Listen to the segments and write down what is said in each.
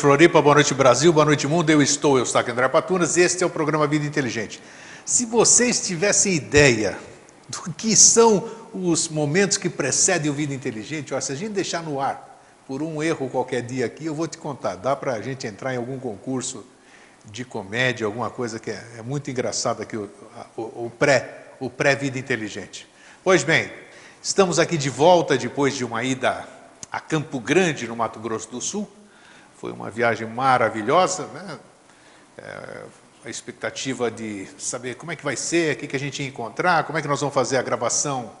noite, Floripa. Boa noite, Brasil. Boa noite, mundo. Eu estou, eu estou André Patunas. Este é o programa Vida Inteligente. Se vocês tivessem ideia do que são os momentos que precedem o Vida Inteligente, ó, se a gente deixar no ar por um erro qualquer dia aqui, eu vou te contar. Dá para a gente entrar em algum concurso de comédia, alguma coisa que é, é muito engraçada aqui, o, o, o pré, o pré-Vida Inteligente. Pois bem, estamos aqui de volta depois de uma ida a Campo Grande, no Mato Grosso do Sul. Foi uma viagem maravilhosa, né? É, a expectativa de saber como é que vai ser, o que, que a gente ia encontrar, como é que nós vamos fazer a gravação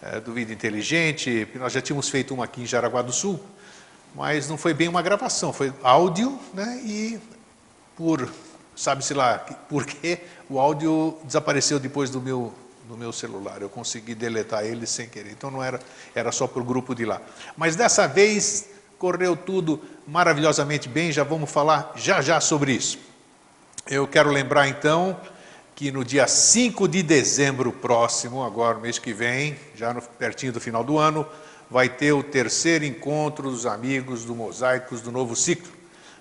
é, do Vida Inteligente, nós já tínhamos feito uma aqui em Jaraguá do Sul, mas não foi bem uma gravação, foi áudio, né, e por, sabe-se lá, por que o áudio desapareceu depois do meu, do meu celular, eu consegui deletar ele sem querer, então não era, era só para o grupo de lá. Mas dessa vez correu tudo maravilhosamente bem, já vamos falar já já sobre isso. Eu quero lembrar então que no dia 5 de dezembro próximo, agora mês que vem, já no, pertinho do final do ano, vai ter o terceiro encontro dos amigos do Mosaicos do Novo Ciclo.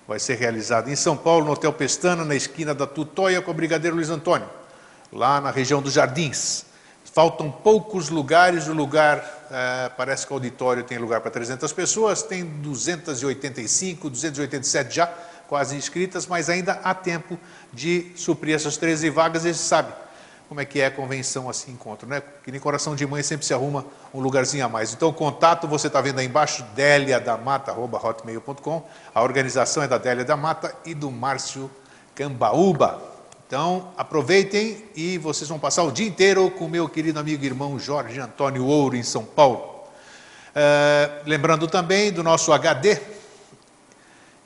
Vai ser realizado em São Paulo, no Hotel Pestana, na esquina da Tutóia com o Brigadeiro Luiz Antônio, lá na região dos Jardins. Faltam poucos lugares, o lugar, é, parece que o auditório tem lugar para 300 pessoas, tem 285, 287 já quase inscritas, mas ainda há tempo de suprir essas 13 vagas, e sabe como é que é a convenção assim, encontro, né? Que nem coração de mãe sempre se arruma um lugarzinho a mais. Então, o contato você está vendo aí embaixo, deliadamata.hotmail.com. A organização é da Délia da Mata e do Márcio Cambaúba. Então, aproveitem e vocês vão passar o dia inteiro com meu querido amigo e irmão Jorge Antônio Ouro, em São Paulo. É, lembrando também do nosso HD,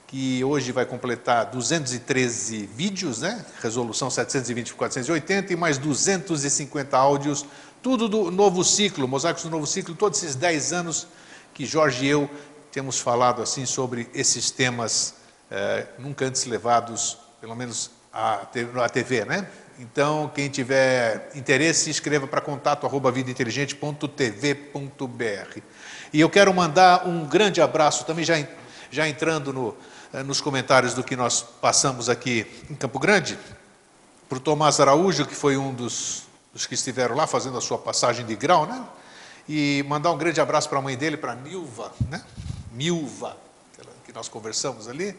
que hoje vai completar 213 vídeos, né? resolução 720 por 480, e mais 250 áudios, tudo do novo ciclo, Mosaicos do Novo Ciclo, todos esses 10 anos que Jorge e eu temos falado assim sobre esses temas é, nunca antes levados, pelo menos a TV, né? Então, quem tiver interesse, escreva para contato arroba vidainteligente.tv.br. E eu quero mandar um grande abraço, também já, já entrando no, eh, nos comentários do que nós passamos aqui em Campo Grande, para o Tomás Araújo, que foi um dos, dos que estiveram lá fazendo a sua passagem de grau, né? E mandar um grande abraço para a mãe dele, para a Milva, né? Milva, que nós conversamos ali.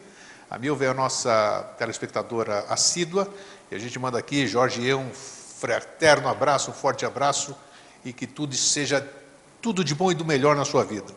A Milva é a nossa telespectadora assídua, e a gente manda aqui, Jorge e eu, um fraterno abraço, um forte abraço, e que tudo seja tudo de bom e do melhor na sua vida.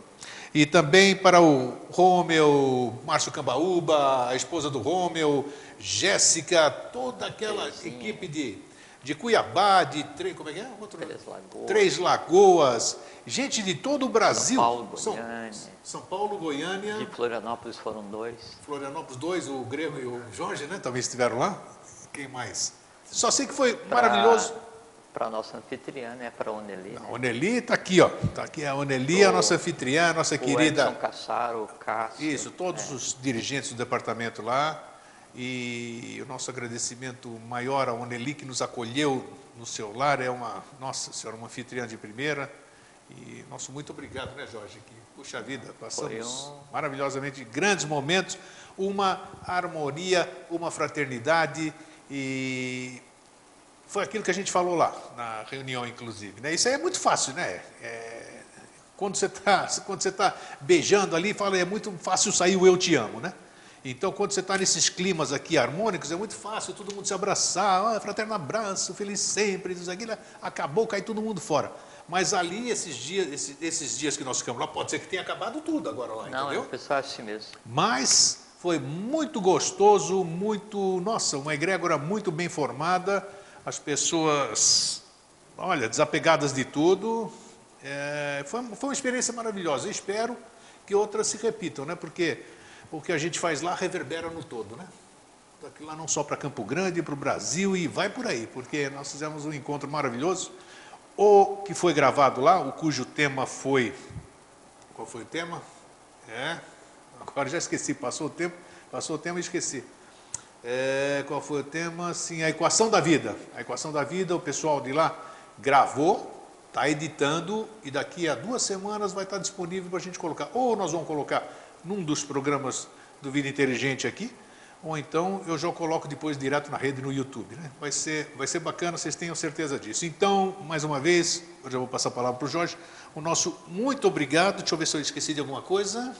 E também para o Rômeu, Márcio Cambaúba, a esposa do Rômeu, Jéssica, toda aquela equipe de de Cuiabá, de três, como é que é? Outro, Três Lagoas. Três Lagoas. Gente de todo o Brasil. São Paulo, Goiânia. São, São Paulo, Goiânia. De Florianópolis foram dois. Florianópolis dois, o Grêmio e o Jorge, né? Talvez estiveram lá. Quem mais? Só sei que foi pra, maravilhoso. Para a nossa anfitriã, né? Para a Oneli. Né? A Oneli está aqui, ó. Está aqui a Oneli, o, a nossa anfitriã, a nossa o querida. Edson Cassaro, o Cássio. Isso, todos é. os dirigentes do departamento lá. E o nosso agradecimento maior à Oneli, que nos acolheu no seu lar, é uma, nossa senhora, uma anfitriã de primeira. E nosso muito obrigado, né, Jorge? Que, puxa vida, passamos um... maravilhosamente grandes momentos, uma harmonia, uma fraternidade e foi aquilo que a gente falou lá, na reunião, inclusive. Né? Isso aí é muito fácil, né? É, quando você está tá beijando ali, fala, é muito fácil sair o eu te amo, né? Então, quando você está nesses climas aqui harmônicos, é muito fácil todo mundo se abraçar, ah, fraterno abraço, feliz sempre, isso aqui, acabou, cai todo mundo fora. Mas ali, esses dias, esses, esses, dias que nós ficamos lá, pode ser que tenha acabado tudo agora lá, Não, entendeu? Não, é pessoal assim mesmo. Mas foi muito gostoso, muito, nossa, uma egrégora muito bem formada, as pessoas, olha, desapegadas de tudo, é, foi, foi uma experiência maravilhosa. Eu espero que outras se repitam, né? Porque o que a gente faz lá reverbera no todo, né? Daqui lá não só para Campo Grande, para o Brasil e vai por aí, porque nós fizemos um encontro maravilhoso. O que foi gravado lá, o cujo tema foi. Qual foi o tema? É, agora já esqueci, passou o tempo, passou o tema e esqueci. É, qual foi o tema? Sim, a equação da vida. A equação da vida, o pessoal de lá gravou, está editando e daqui a duas semanas vai estar disponível para a gente colocar. Ou nós vamos colocar num dos programas do Vida Inteligente aqui, ou então eu já coloco depois direto na rede no YouTube. Né? Vai, ser, vai ser bacana, vocês tenham certeza disso. Então, mais uma vez, eu já vou passar a palavra para o Jorge. O nosso muito obrigado. Deixa eu ver se eu esqueci de alguma coisa.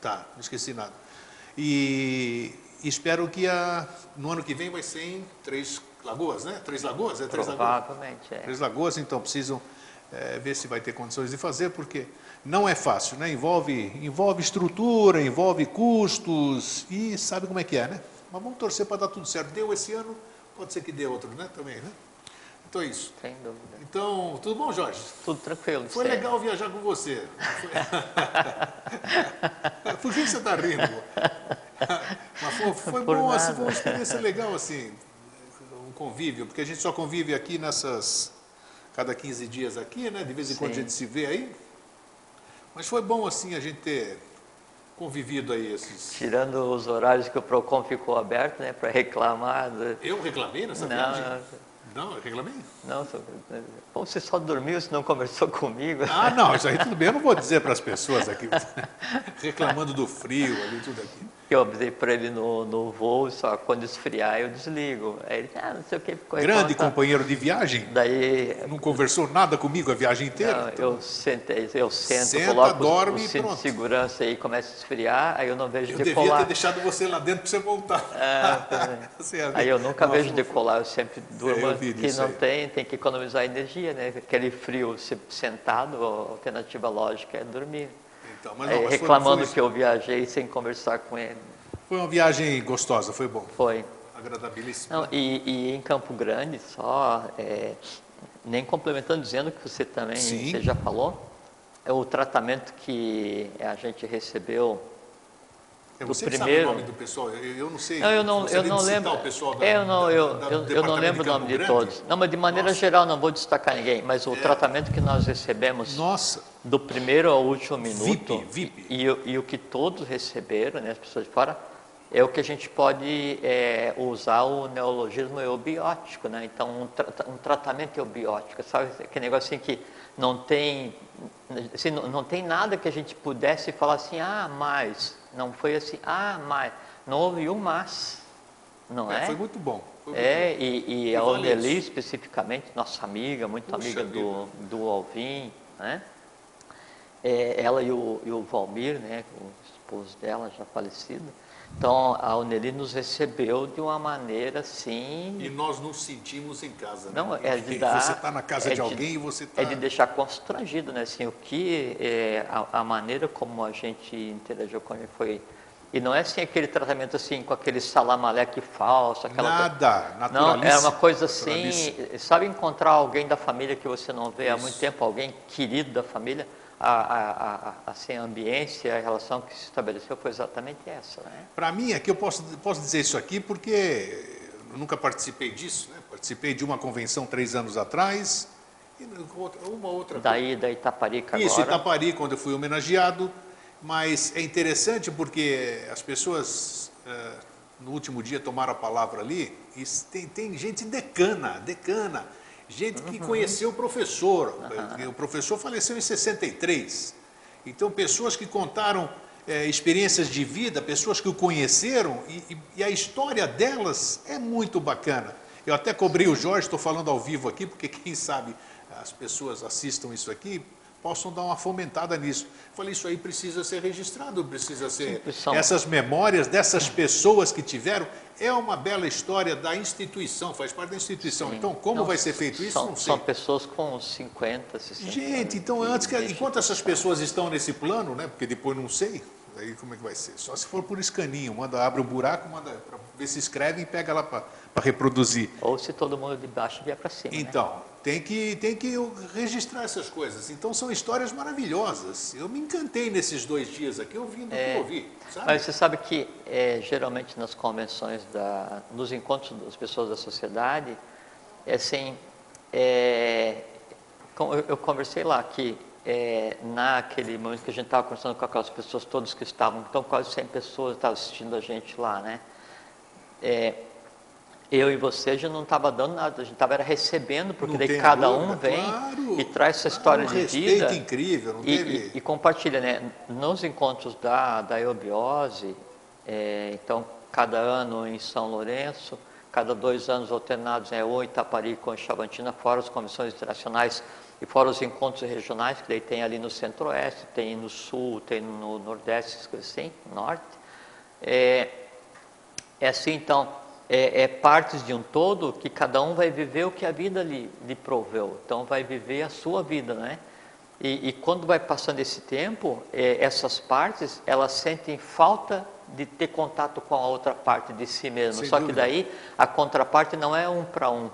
Tá, não esqueci nada. E, espero que a, no ano que vem vai ser em Três Lagoas, né? Três Lagoas? É Três Lagoas? Provavelmente, é. Três Lagoas, então precisam é, ver se vai ter condições de fazer, porque não é fácil, né? Envolve, envolve estrutura, envolve custos e sabe como é que é, né? Mas vamos torcer para dar tudo certo. Deu esse ano, pode ser que dê outro, né? Também, né? Então é isso. Sem dúvida. Então, tudo bom, Jorge? Tudo tranquilo. Foi legal viajar com você. Foi- Por que você está rindo? Mas foi, foi bom, assim, foi uma experiência legal, assim, um convívio, porque a gente só convive aqui nessas, cada 15 dias aqui, né? De vez em quando a Sim. gente se vê aí. Mas foi bom, assim, a gente ter convivido aí esses... Tirando os horários que o PROCON ficou aberto, né, para reclamar. do- Eu reclamei nessa Não, viagem? não. Eu reclamei? Não, só- Pô, você só dormiu, você não conversou comigo. Ah, não, isso aí tudo bem. Eu não vou dizer para as pessoas aqui, reclamando do frio ali, tudo aqui. Eu avisei para ele no, no voo, só quando esfriar eu desligo. Aí ele, ah, não sei o que, ficou Grande reclamando. companheiro de viagem, Daí não conversou nada comigo a viagem inteira. não, então- eu, sentei, eu sento, Senta, coloco o- dorme o e cinto pronto. de segurança aí, começa a esfriar, aí eu não vejo Eu devia decolar. ter deixado você lá dentro para você voltar. É, ver. Aí eu nunca Uma vejo decolar, eu sempre durmo, eu vi que não aí. tem, tem que economizar energia, né? Aquele frio se- sentado, a alternativa lógica é dormir. Então, mas Aí, não, mas foi- reclamando foi, que eu viajei sem conversar com ele. foi uma viagem gostosa, foi bom, Foi. agradabilíssima. Não, e, e em Campo Grande, só, é, nem complementando, dizendo que você também Sim. você já falou, é o tratamento que a gente recebeu. É, do você primeiro- sabe o nome do pessoal, eu, eu não sei. Não, eu não, eu não lembro. o pessoal da, É, eu não, eu, da- eu, eu não lembro o nome Campo de Grande? todos. Não, mas de maneira Nossa. É. geral não vou destacar ninguém, mas o tratamento que nós recebemos Nossa, do primeiro ao último minuto VIP, VIP. E, o- e o que todos receberam, né, as pessoas de fora, é o que a gente pode é, usar o neologismo eubiótico, né? Então um, tra- um tratamento eubiótico, sabe aquele negócio assim que não tem, assim, não, não tem nada que a gente pudesse falar assim, ah, mas não foi assim, ah, mas não houve um mas, não é, é? foi muito bom. foi muito É, bom. e, e a isso. especificamente, nossa amiga, muito Puxa amiga do, do Alvin, né? É, ela e o, e o Valmir, né, o esposo dela, já falecido. Então, a Oneli nos recebeu de uma maneira assim... E nós nos sentimos em casa. né? Não, é de dar... Você está na casa é de alguém e você está. É de deixar constrangido, né? Assim, o que... É, a, a maneira como a gente interagiu com ele foi... E não é assim aquele tratamento assim, com aquele salamaleque falso, aquela coisa. Nada, Não, era uma coisa assim, sabe encontrar alguém da família que você não vê há muito Isso. tempo, alguém querido da família, a, a, a, assim, a ambiência, a relação que se estabeleceu foi exatamente essa, né? Para mim, aqui eu posso, posso dizer isso aqui porque eu nunca participei disso, né? Participei de uma convenção três anos atrás, e uma outra Daí da Itaparica Isso, agora, Itapari, quando eu fui homenageado, mas é interessante porque as pessoas eh, no último dia tomaram a palavra ali, e tem, tem gente decana, decana, gente que conheceu o professor, o professor faleceu em 63, então pessoas que contaram eh, experiências de vida, pessoas que o conheceram, e, e- a história delas é muito bacana. Eu até cobrei o Jorge, estou falando ao vivo aqui, porque quem sabe as pessoas assistam isso aqui, possam dar uma fomentada nisso. Falei, isso aí precisa ser registrado, precisa ser. Sim, Essas memórias dessas pessoas que tiveram, é uma bela história da instituição, faz parte da instituição. Sim. Então, como Não, vai ser feito isso? são, Não sei. são pessoas com 50, 60 Gente, então antes que, enquanto essas pessoas estão nesse plano, né? Porque depois não sei, aí como é que vai ser? Só se for por escaninho, manda abre o buraco, manda para ver se escreve e pega lá para reproduzir. Ou se todo mundo de baixo vier para cima, né? Tem que, tem que registrar essas coisas. Então, são histórias maravilhosas. Eu me encantei nesses dois dias aqui ouvindo o que eu ouvi. Sabe? Mas você sabe que é, geralmente nas convenções, da, nos encontros das pessoas da sociedade, é assim, é, eu, eu conversei lá que é, naquele momento que a gente estava conversando com aquelas pessoas todas que estavam, então quase 100 pessoas estavam assistindo a gente lá, né? É, eu e você já não estava dando nada, a gente estava recebendo, porque Não daí cada dúvida, um vem claro. e traz essa história um de vida. incrível, não E, teve... e- e compartilha, né? Nos encontros da, da eubiose, É, então, cada ano em São Lourenço, cada dois anos alternados é ou Itaparica ou em Chavantina, fora as comissões internacionais e fora os encontros regionais, que daí tem ali no centro-oeste, tem no sul, tem no nordeste, assim, norte. É, é assim, então, é, é, partes de um todo que cada um vai viver o que a vida lhe, lhe proveu. Então, vai viver a sua vida, né? E, e quando vai passando esse tempo, é, essas partes, elas sentem falta de ter contato com a outra parte de si mesmo. Sem Só dúvida. que daí, a contraparte não é um para um,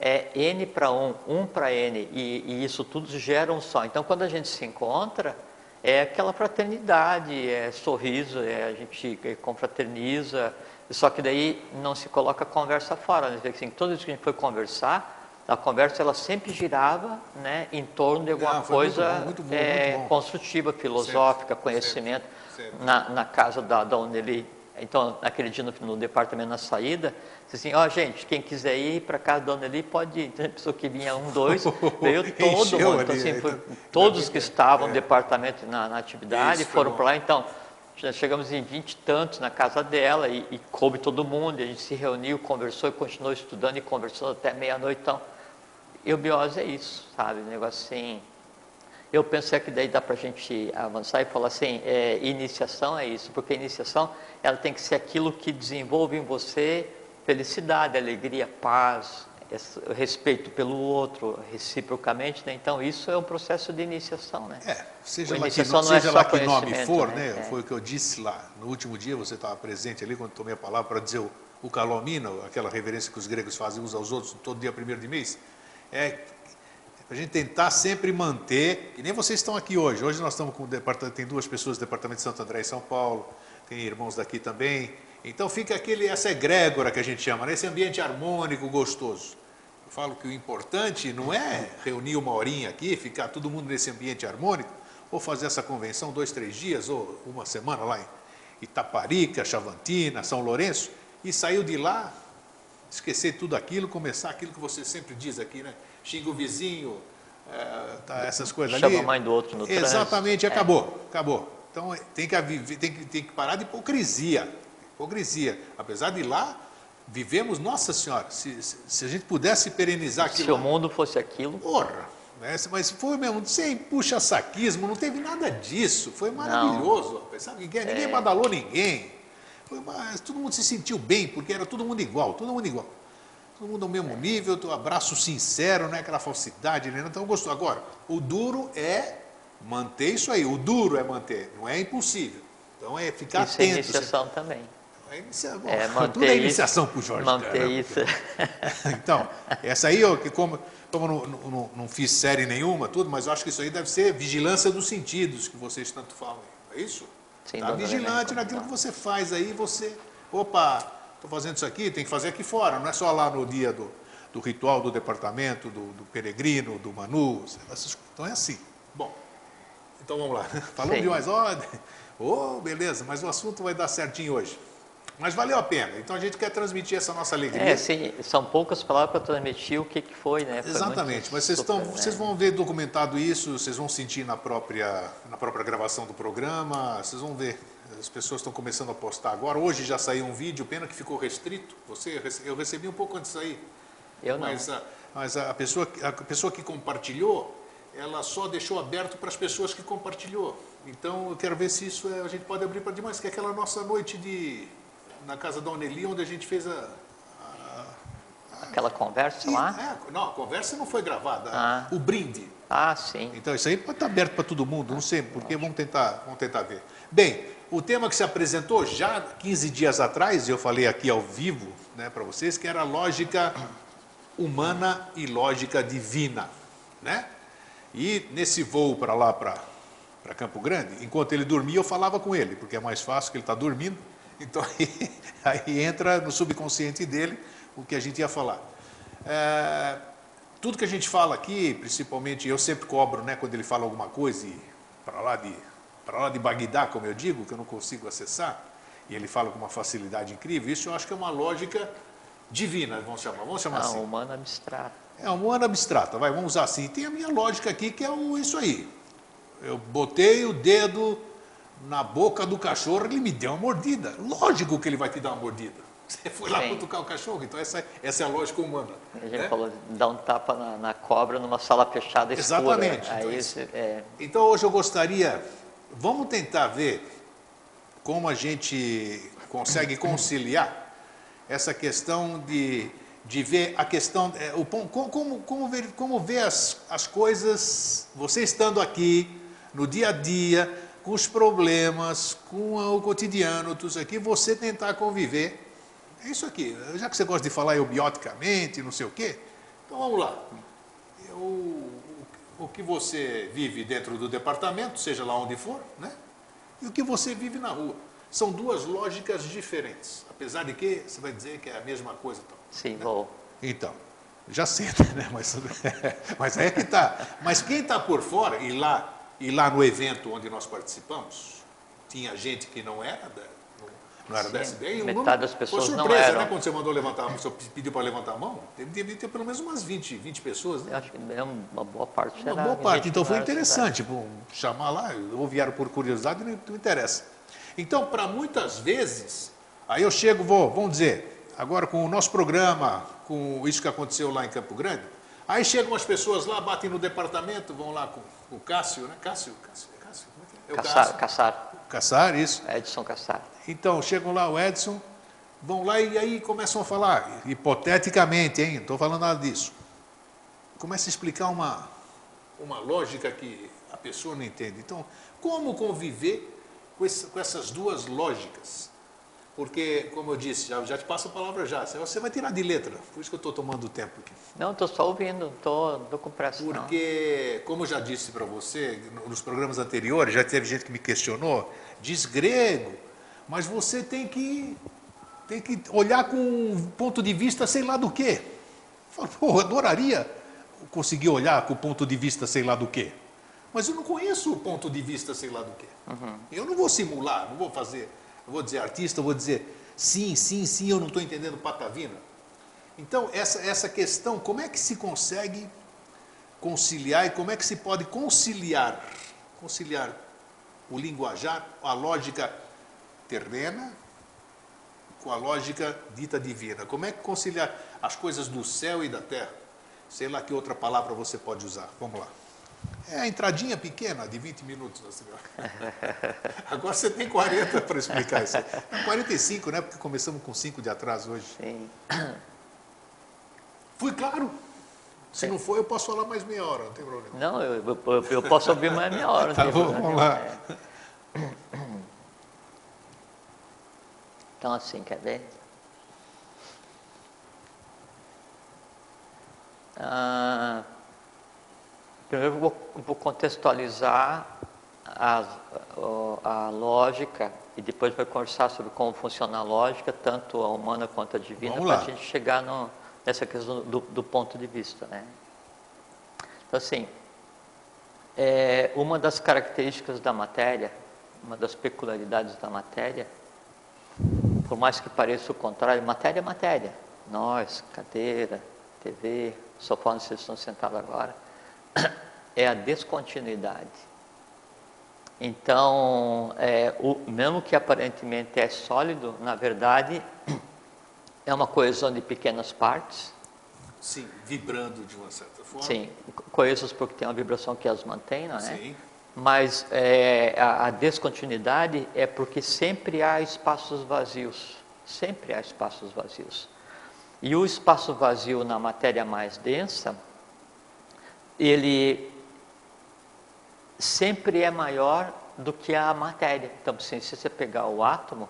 é N para um, um para N, e, e isso tudo gera um só. Então, quando a gente se encontra, é aquela fraternidade, é sorriso, é, a gente confraterniza, só que daí não se coloca a conversa fora, né? assim, toda vez que a gente foi conversar, a conversa ela sempre girava né, em torno de alguma coisa muito bom, muito bom, é, construtiva, filosófica, conhecimento. Na, na casa da, da Oneli, então, naquele dia no, no departamento na saída, disse assim, ó oh, gente, quem quiser ir para casa da Dona Eli, pode ir. Então, a pessoa que vinha um, dois, veio todo mundo. Então, assim, foi, todos que estavam é. no departamento na, na atividade Isso, foram para lá. Então, chegamos em vinte e tantos na casa dela e, e coube todo mundo. A gente se reuniu, conversou e continuou estudando e conversando até meia-noite. Então, eubiose é isso, sabe? Um negócio assim. Eu pensei que daí dá para a gente avançar e falar assim, é, iniciação é isso, porque iniciação ela tem que ser aquilo que desenvolve em você felicidade, alegria, paz, respeito pelo outro, reciprocamente, né? Então isso é um processo de iniciação, né? É, seja lá que, é seja lá que nome for, né? né? É. Foi o que eu disse lá no último dia, você estava presente ali quando tomei a palavra para dizer o, o calomino, aquela reverência que os gregos fazem uns aos outros todo dia primeiro de mês. É a gente tentar sempre manter, e nem vocês estão aqui hoje. Hoje nós estamos com o departamento, tem duas pessoas do departamento de Santo André e São Paulo, tem irmãos daqui também. Então fica aquele, essa egrégora que a gente chama, nesse ambiente harmônico, gostoso. Falo que o importante não é reunir uma horinha aqui, ficar todo mundo nesse ambiente harmônico, ou fazer essa convenção dois, três dias, ou uma semana lá em Itaparica, Chavantina, São Lourenço, e saiu de lá, esquecer tudo aquilo, começar aquilo que você sempre diz aqui, né? Xinga o vizinho, é, tá, essas coisas Chama ali. Chama a mãe do outro no Exatamente, trânsito. acabou, é. acabou. Então tem que, tem, que, tem que parar de hipocrisia. Hipocrisia. Apesar de lá, vivemos, nossa senhora, se, se, a gente pudesse perenizar aquilo. Se o mundo fosse aquilo. Porra! Né? Mas foi mesmo, sem puxa-saquismo, não teve nada disso. Foi maravilhoso. Sabe? Ninguém, ninguém é. badalou ninguém. Foi, mas todo mundo se sentiu bem, porque era todo mundo igual, todo mundo igual. Todo mundo ao mesmo nível, um abraço sincero, não é aquela falsidade, né? Então gostou. Agora, o duro é manter isso aí. O duro é manter, não é impossível. Então é ficar isso atento. É iniciação também. É, inicia... Bom, é manter tudo é iniciação para o Jorge. Manter isso. então, essa aí, eu, como, como não, não, não, fiz série nenhuma, tudo, mas eu acho que isso aí deve ser vigilância dos sentidos que vocês tanto falam. É isso? Está vigilante naquilo que você faz aí, você. Opa, estou fazendo isso aqui, tem que fazer aqui fora, não é só lá no dia do, do ritual do departamento, do, do peregrino, do Manu. Então é assim. Bom. Então vamos lá. Falamos de mais ordem. Oh, beleza, mas o assunto vai dar certinho hoje. Mas valeu a pena. Então a gente quer transmitir essa nossa alegria. É, sim, são poucas palavras para transmitir o que, que foi, né? Foi Exatamente, mas vocês, estão, né? vocês vão ver documentado isso, vocês vão sentir na própria, na própria gravação do programa, vocês vão ver. As pessoas estão começando a postar agora. Hoje já saiu um vídeo, pena que ficou restrito. Você, eu recebi um pouco antes de sair. Eu não. Mas a, mas a, pessoa, a pessoa que compartilhou, ela só deixou aberto para as pessoas que compartilhou. Então, eu quero ver se isso é, a gente pode abrir para demais, que é aquela nossa noite de na casa da Oneli, onde a gente fez a, aquela conversa e, lá? É, não, a conversa não foi gravada, ah. o brinde. Ah, sim. Então isso aí pode estar aberto para todo mundo, não sei, porque vamos tentar, vamos tentar ver. Bem, o tema que se apresentou já 15 dias atrás, eu falei aqui ao vivo né, para vocês, que era lógica humana e lógica divina. Né? E nesse voo para lá, para Campo Grande, enquanto ele dormia, eu falava com ele, porque é mais fácil que ele está dormindo. Então aí, aí, entra no subconsciente dele o que a gente ia falar. É, tudo que a gente fala aqui, principalmente eu sempre cobro, né, quando ele fala alguma coisa para lá de para lá de Bagdá, como eu digo, que eu não consigo acessar, e ele fala com uma facilidade incrível. Isso eu acho que é uma lógica divina, vamos chamar, vamos chamar ah, assim. humana abstrata. É, humana abstrata, vai, vamos usar assim. Tem a minha lógica aqui que é o, isso aí. Eu botei o dedo na boca do cachorro, ele me deu uma mordida. Lógico que ele vai te dar uma mordida. Você foi lá Sim. cutucar o cachorro, então essa, essa é a lógica humana. A gente né? falou, dá um tapa na, na cobra numa sala fechada escura. Exatamente. Então, Aí, isso- você- é, Então hoje eu gostaria, vamos tentar ver como a gente consegue conciliar essa questão de, de ver a questão, é, o, como, como ver, como ver as, as coisas, você estando aqui, no dia a dia, com os problemas, com o cotidiano, tudo isso aqui, você tentar conviver. É isso aqui, já que você gosta de falar eubioticamente, não sei o quê, então vamos lá. Eu, o, que você vive dentro do departamento, seja lá onde for, né? E o que você vive na rua. São duas lógicas diferentes. Apesar de que você vai dizer que é a mesma coisa. Então, sim, vou. então já sei, né? Mas, mas é que está. Mas quem está por fora, e lá, e lá no evento onde nós participamos, tinha gente que não era da, não era da Sim, e o metade número- das pessoas foi não surpresa, eram. né? Quando você mandou levantar, você pediu para levantar a mão, devia ter pelo menos umas 20, 20 pessoas, né? Eu acho que é uma boa parte Uma boa parte, então foi da interessante, pô, chamar lá, ou vieram por curiosidade, não, não interessa. Então, para muitas vezes, aí eu chego, vou, vamos dizer, agora com o nosso programa, com isso que aconteceu lá em Campo Grande, aí chegam as pessoas lá, batem no departamento, vão lá com o Cássio, né? Cássio, Cássio, é Cássio, como é que é? É o Caçar, Cássio. caçar, Caçar, isso. Edson Caçar. Então, chegam lá o Edson, vão lá e aí começam a falar, hipoteticamente, hein? Não estou falando nada disso. Começa a explicar uma, uma lógica que a pessoa não entende. Então, como conviver com, esse- com essas duas lógicas? Porque, como eu disse, já, já te passo a palavra já, você vai tirar de letra, por isso que eu estou tomando tempo aqui. Não, estou só ouvindo, estou com pressa. Porque, como eu já disse para você, no- nos programas anteriores, já teve gente que me questionou, diz grego, mas você tem que, tem que olhar com um ponto de vista sei lá do quê. Eu falo, pô, eu adoraria conseguir olhar com o ponto de vista sei lá do quê. Mas eu não conheço o ponto de vista sei lá do quê. Eu não vou simular, não vou fazer, não vou dizer artista, eu vou dizer sim, sim, sim, eu não estou entendendo patavina. Então, essa, essa questão, como é que se consegue conciliar e como é que se pode conciliar, conciliar o linguajar, a lógica terrena com a lógica dita divina? Como é que conciliar as coisas do céu e da terra? Sei lá que outra palavra você pode usar. Vamos lá. É a entradinha pequena, de 20 minutos. né? Agora você tem 40 para explicar isso. aí. Não, 45, né? Porque começamos com 5 de atraso hoje. Sim. Fui claro. Se não for, eu posso falar mais meia hora, não tem problema. Não, eu, eu, eu posso ouvir mais meia hora. não Tá bom, vamos lá. É. Então, assim, quer ver? Ah, primeiro eu vou, vou contextualizar as- o- a, lógica e depois vai conversar sobre como funciona a lógica, tanto a humana quanto a divina, para a gente chegar no- nessa questão do, do ponto de vista. Né? Então, assim, é, uma das características da matéria, uma das peculiaridades da matéria, por mais que pareça o contrário, matéria é matéria. Nós, cadeira, TV, sofá onde vocês estão sentados agora, é a descontinuidade. Então, é, o, mesmo que aparentemente é sólido, na verdade, é uma coesão de pequenas partes, Sim, vibrando de uma certa forma. sim, coesas porque tem uma vibração que as mantém, não é? Sim. Mas é, a, a descontinuidade é porque sempre há espaços vazios. Sempre há espaços vazios. E o espaço vazio na matéria mais densa, ele sempre é maior do que a matéria. Então, se você pegar o átomo,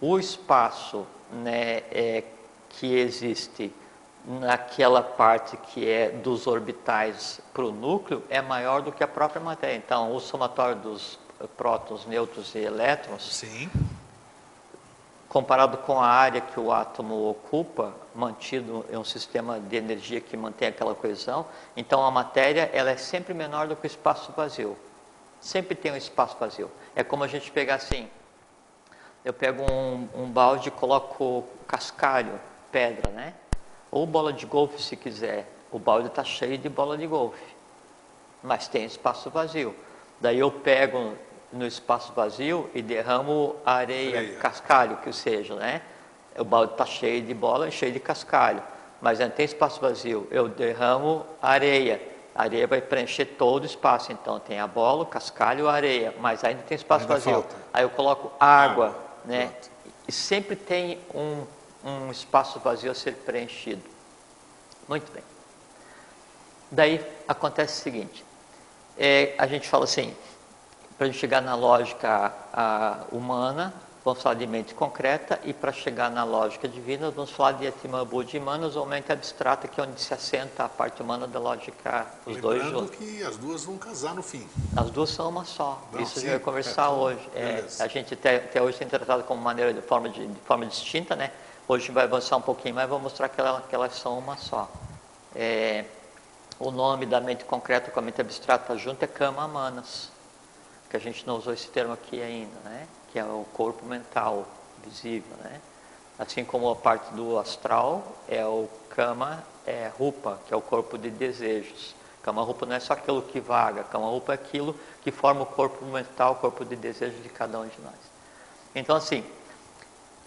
o espaço né, é, que existe naquela parte que é dos orbitais para o núcleo é maior do que a própria matéria. Então, o somatório dos prótons, nêutrons e elétrons, Sim. Comparado com a área que o átomo ocupa, mantido em um sistema de energia que mantém aquela coesão, então a matéria ela é sempre menor do que o espaço vazio. Sempre tem um espaço vazio. É como a gente pegar assim, eu pego um, um balde e coloco cascalho, pedra, né? Ou bola de golfe se quiser. O balde está cheio de bola de golfe, mas tem espaço vazio. Daí eu pego no espaço vazio e derramo areia, Areia. cascalho, que seja, né? O balde está cheio de bola, cheio de cascalho, mas não tem espaço vazio. Eu derramo areia, a areia vai preencher todo o espaço. Então tem a bola, o cascalho, a areia, mas ainda tem espaço Ainda vazio. falta. Aí eu coloco água, Água, né? pronto. E sempre tem um, um espaço vazio a ser preenchido. Muito bem. Daí acontece o seguinte: é, a gente fala assim, para a gente chegar na lógica a, humana, vamos falar de mente concreta, e para chegar na lógica divina, vamos falar de Atima Buddhi Manas, ou mente abstrata, que é onde se assenta a parte humana da lógica, os dois Lembrando juntos. que as duas vão casar no fim. As duas são uma só. Não, Isso a sim, gente vai conversar é, hoje. É, a gente até, até hoje tem tratado como maneira de forma, de, de forma distinta, né? Hoje a gente vai avançar um pouquinho mais, vou mostrar que, ela- que elas são uma só. É, o nome da mente concreta com a mente abstrata junto é Kama Manas, que a gente não usou esse termo aqui ainda, né? Que é o corpo mental visível, né? Assim como a parte do astral é o Kama é Rupa, que é o corpo de desejos. Kama Rupa não é só aquilo que vaga, Kama Rupa é aquilo que forma o corpo mental, o corpo de desejos de cada um de nós. Então, assim,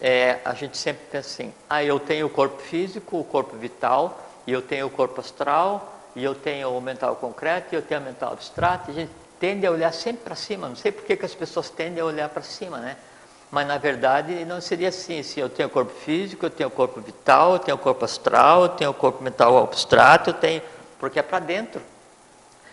é, a gente sempre pensa assim, ah, eu tenho o corpo físico, o corpo vital, e eu tenho o corpo astral, e eu tenho o mental concreto, e eu tenho o mental abstrato, e a gente tende a olhar sempre para cima, não sei por que, que as pessoas tendem a olhar para cima, né? Mas na verdade não seria assim, assim, eu tenho corpo físico, eu tenho corpo vital, eu tenho corpo astral, eu tenho corpo mental abstrato, eu tenho, porque é para dentro.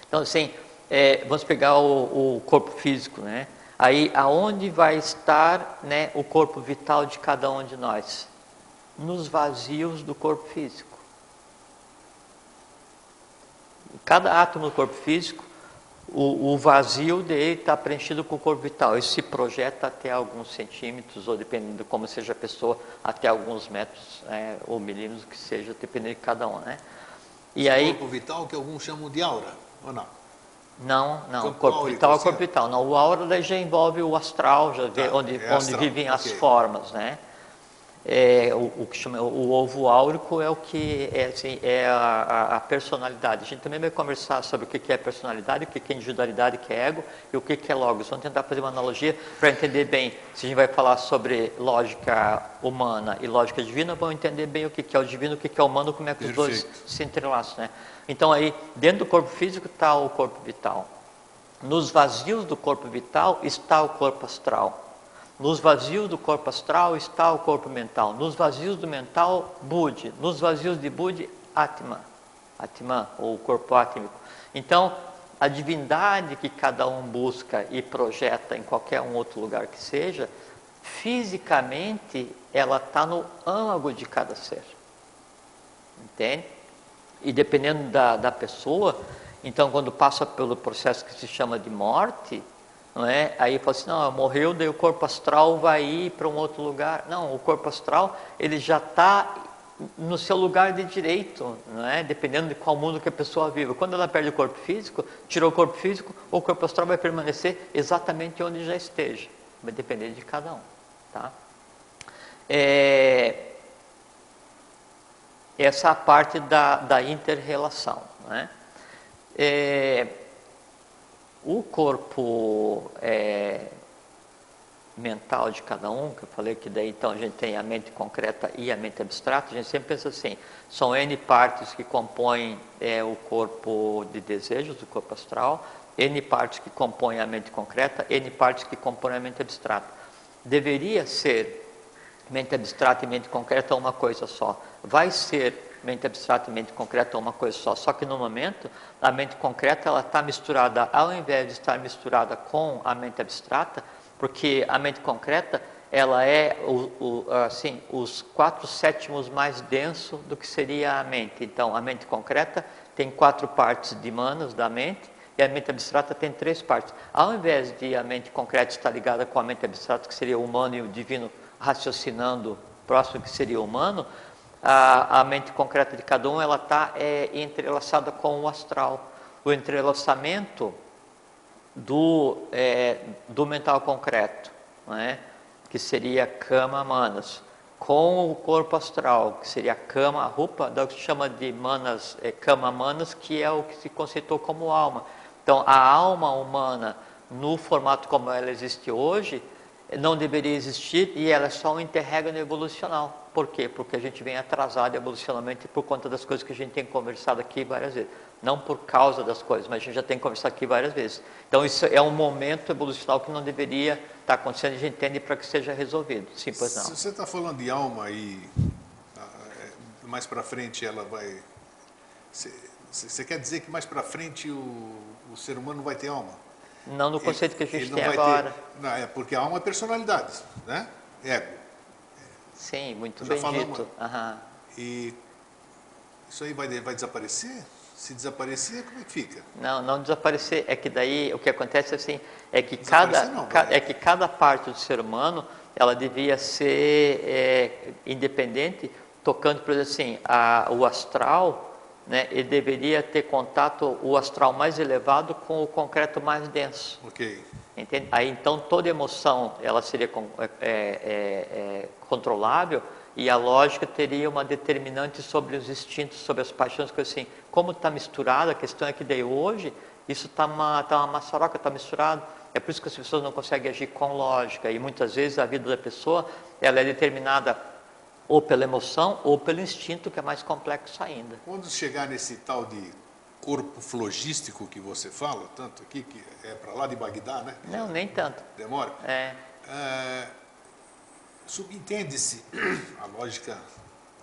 Então, assim, é, vamos pegar o, o corpo físico, né? Aí, aonde vai estar né, o corpo vital de cada um de nós? Nos vazios do corpo físico. Cada átomo do corpo físico, o, o vazio dele está preenchido com o corpo vital. Isso se projeta até alguns centímetros, ou dependendo de como seja a pessoa, até alguns metros é, ou milímetros, que seja, dependendo de cada um, né? E Esse aí, corpo vital que alguns chamam de aura, ou não? não, não, Campo o corpo áurico, vital é o assim, corpo ó. vital. Não, o aura já envolve o astral, já vê Tá, onde, é onde astral, vivem as ok. formas, né? É, o, o que chama o ovo áurico é o que é, assim, é a, a- personalidade. A gente também vai conversar sobre o que é personalidade, o que é individualidade, o que é ego e o que é logos. Vamos tentar fazer uma analogia para entender bem. Se a gente vai falar sobre lógica humana e lógica divina, vamos entender bem o que é o divino, o que é o humano, como é que os dois Perfeito. se entrelaçam, né? Então aí, dentro do corpo físico está o corpo vital. Nos vazios do corpo vital está o corpo astral. Nos vazios do corpo astral está o corpo mental. Nos vazios do mental, Budi. Nos vazios de Budi, Atma. Atman, ou corpo átmico. Então, a divindade que cada um busca e projeta em qualquer um outro lugar que seja, fisicamente ela está no âmago de cada ser. Entende? E dependendo da, da pessoa, então quando passa pelo processo que se chama de morte, não é? aí fala assim, não, morreu, daí o corpo astral vai ir para um outro lugar. Não, o corpo astral ele já está no seu lugar de direito, não é? dependendo de qual mundo que a pessoa vive. Quando ela perde o corpo físico, tirou o corpo físico, o corpo astral vai permanecer exatamente onde já esteja. Vai depender de cada um. Tá? É, essa é a parte da, da inter-relação. Né? É, o corpo é, mental de cada um, que eu falei que daí então a gente tem a mente concreta e a mente abstrata, a gente sempre pensa assim, são N partes que compõem é, o corpo de desejos, do corpo astral, N partes que compõem a mente concreta, N partes que compõem a mente abstrata. Deveria ser mente abstrata e mente concreta uma coisa só. Vai ser mente abstrata e mente concreta uma coisa só. Só que no momento, a mente concreta ela está misturada, ao invés de estar misturada com a mente abstrata, porque a mente concreta ela é o, o, assim os quatro sétimos mais denso do que seria a mente. Então, a mente concreta tem quatro partes de manas da mente e a mente abstrata tem três partes. Ao invés de a mente concreta estar ligada com a mente abstrata, que seria o humano e o divino raciocinando próximo que seria humano, a, a mente concreta de cada um ela está é, entrelaçada com o astral. O entrelaçamento do, é, do mental concreto, não é? que seria kama manas, com o corpo astral, que seria kama rupa, da que se chama de manas, é, kama manas, que é o que se conceitou como alma. Então, a alma humana no formato como ela existe hoje, não deveria existir e ela é só um interregno evolucional. Por quê? Porque a gente vem atrasado evolucionalmente por conta das coisas que a gente tem conversado aqui várias vezes. Não por causa das coisas, mas a gente já tem conversado aqui várias vezes. Então isso é um momento evolucional que não deveria estar acontecendo e a gente entende para que seja resolvido. Sim, pois não. Se você está falando de alma e mais para frente ela vai... Você quer dizer que mais para frente o, o ser humano vai ter alma? Não no conceito que a gente tem agora. Ter, não, é porque a alma é personalidade, né? Ego. Sim, muito Já bem falamos, dito. Uhum. E isso aí vai, vai desaparecer? Se desaparecer, como é que fica? Não, não desaparecer. É que daí o que acontece assim é que cada não, ca, é que cada parte do ser humano ela devia ser é, independente, tocando por exemplo assim a, o astral né, ele deveria ter contato, o astral mais elevado com o concreto mais denso. Ok. Entende? Aí então toda emoção ela seria é, é, é, controlável e a lógica teria uma determinante sobre os instintos, sobre as paixões, coisas assim. Como está misturado, a questão é que daí hoje isso está uma, tá uma maçaroca, está misturado. É por isso que as pessoas não conseguem agir com lógica e muitas vezes a vida da pessoa ela é determinada ou pela emoção ou pelo instinto, que é mais complexo ainda. Quando chegar nesse tal de corpo flogístico que você fala, tanto aqui, que é para lá de Bagdá, né? Não, nem tanto. Demora? É. é Subentende-se, a lógica,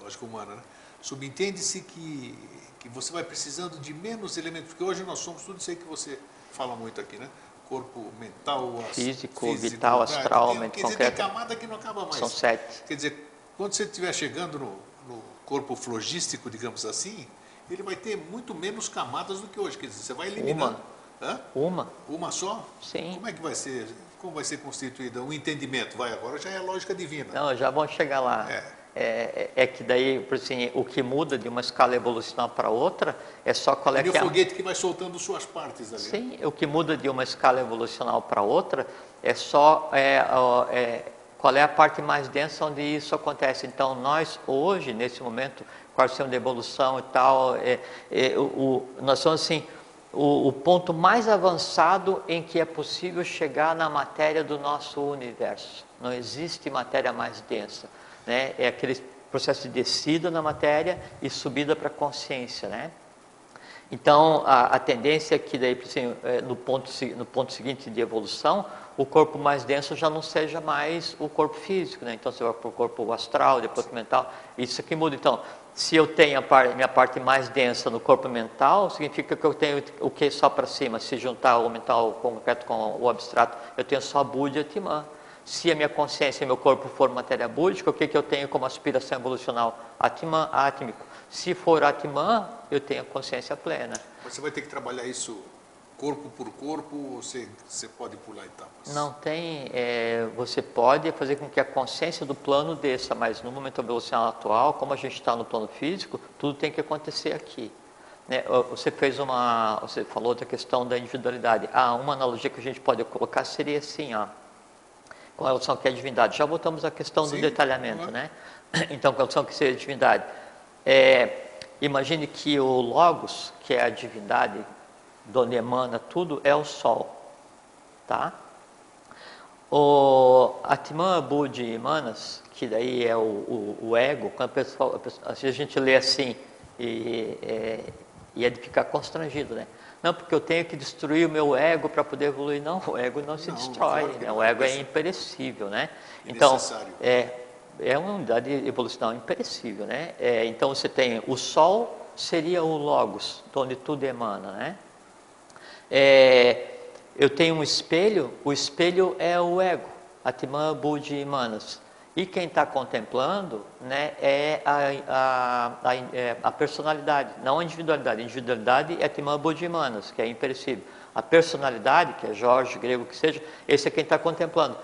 lógica humana, né? Subentende-se que, que você vai precisando de menos elementos, porque hoje nós somos tudo isso aí que você fala muito aqui, né? Corpo mental, físico, físico vital, astral, tem, quer dizer, tem camada que não acaba mais. São sete. Quer dizer, quando você estiver chegando no, no corpo flogístico, digamos assim, ele vai ter muito menos camadas do que hoje. Quer dizer, você vai eliminando. Uma. Hã? Uma. Uma só? Sim. Como é que vai ser? Como vai ser constituído o um entendimento? Vai, agora já é lógica divina. Não, já vamos chegar lá. É. É, é, que daí, assim, o que muda de uma escala evolucional para outra é só qual é, que é... o foguete que vai soltando suas partes ali. Sim, o que muda de uma escala evolucional para outra é só é, é, qual é a parte mais densa onde isso acontece. Então, nós hoje, nesse momento, questão de evolução e tal, é, é, o, nós somos assim, o, o, ponto mais avançado em que é possível chegar na matéria do nosso universo. Não existe matéria mais densa. Né? É aquele processo de descida na matéria e subida para a consciência. Né? Então, a, a, tendência é que, daí, assim, é, no, ponto, no ponto seguinte de evolução, o corpo mais denso já não seja mais o corpo físico, né? Então, você vai para o corpo astral, depois mental, isso aqui muda. Então, se eu tenho a parte, minha parte mais densa no corpo mental, significa que eu tenho o que só para cima. Se juntar o mental concreto com o abstrato, eu tenho só Buddha e Atman. Se a minha consciência e meu corpo for matéria búdica, o que, que eu tenho como aspiração evolucional? Atman, átmico. Se for Atman, eu tenho consciência plena. Você vai ter que trabalhar isso corpo por corpo, você, você pode pular etapas? Não tem, é, você pode fazer com que a consciência do plano desça, mas no momento evolucional atual, como a gente está no plano físico, tudo tem que acontecer aqui. Né? Você fez uma, você falou da questão da individualidade. Ah, uma analogia que a gente pode colocar seria assim, ó, com relação ao que é divindade. Já voltamos à questão Sim, do detalhamento, né? Então, com relação ao que seria divindade. É, imagine que o Logos, que é a divindade, donde emana tudo é o Sol, tá? O Atman Budi Manas, que daí é o, o, o ego, quando a pessoa, a pessoa, a gente lê assim e, é, e é de ficar constrangido, né? Não, porque eu tenho que destruir o meu ego para poder evoluir. Não, o ego não se não, destrói, claro né? o ego é imperecível, né? Então, é, é uma unidade evolucional imperecível, né? É, então, você tem o Sol, seria o Logos, onde tudo emana, né? É, eu tenho um espelho, o espelho é o ego, Atman Buddhi Manas. E quem está contemplando né, é a, a, a, é a, personalidade, não a individualidade. A individualidade é Atman Buddhi Manas, que é imperecível. A personalidade, que é Jorge, grego, que seja, esse é quem está contemplando.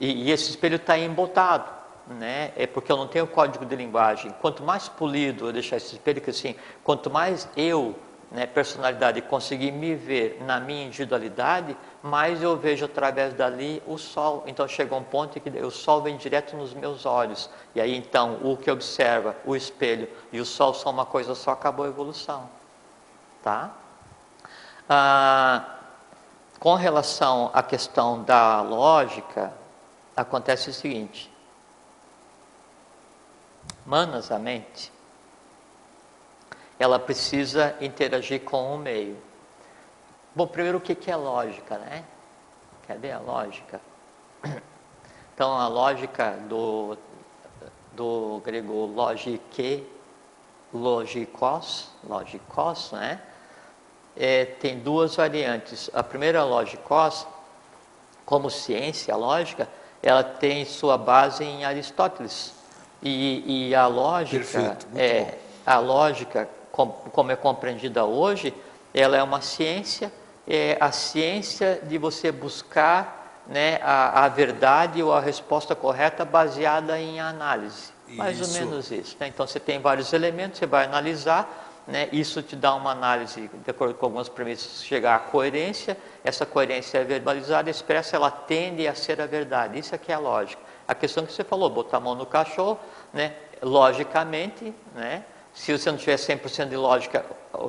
E, e esse espelho está embotado, né? É porque eu não tenho código de linguagem. Quanto mais polido eu deixar esse espelho, que assim, quanto mais eu né, personalidade e conseguir me ver na minha individualidade, mais eu vejo através dali o sol. Então chega um ponto em que o sol vem direto nos meus olhos. E aí então o que observa, o espelho e o sol são uma coisa só, acabou a evolução. Tá? Ah, Com relação à questão da lógica, acontece o seguinte: manas, a mente, ela precisa interagir com o meio. Bom, primeiro o que é lógica, né? Quer ver a lógica? Então, a lógica do, do grego logike, logikos, logikos, né? É, tem duas variantes. A primeira, logikos, como ciência lógica, ela tem sua base em Aristóteles. E, e a lógica, Perfeito, é, bom. a lógica, como é compreendida hoje, ela é uma ciência, é a ciência de você buscar né, a, a verdade ou a resposta correta baseada em análise. Mais Isso. ou menos isso. né? Então você tem vários elementos, você vai analisar, né? isso te dá uma análise, de acordo com algumas premissas, chegar à coerência, essa coerência é verbalizada, expressa, ela tende a ser a verdade. Isso aqui é a lógica. A questão que você falou, botar a mão no cachorro, né? logicamente, né? Se você não tiver 100% de lógica,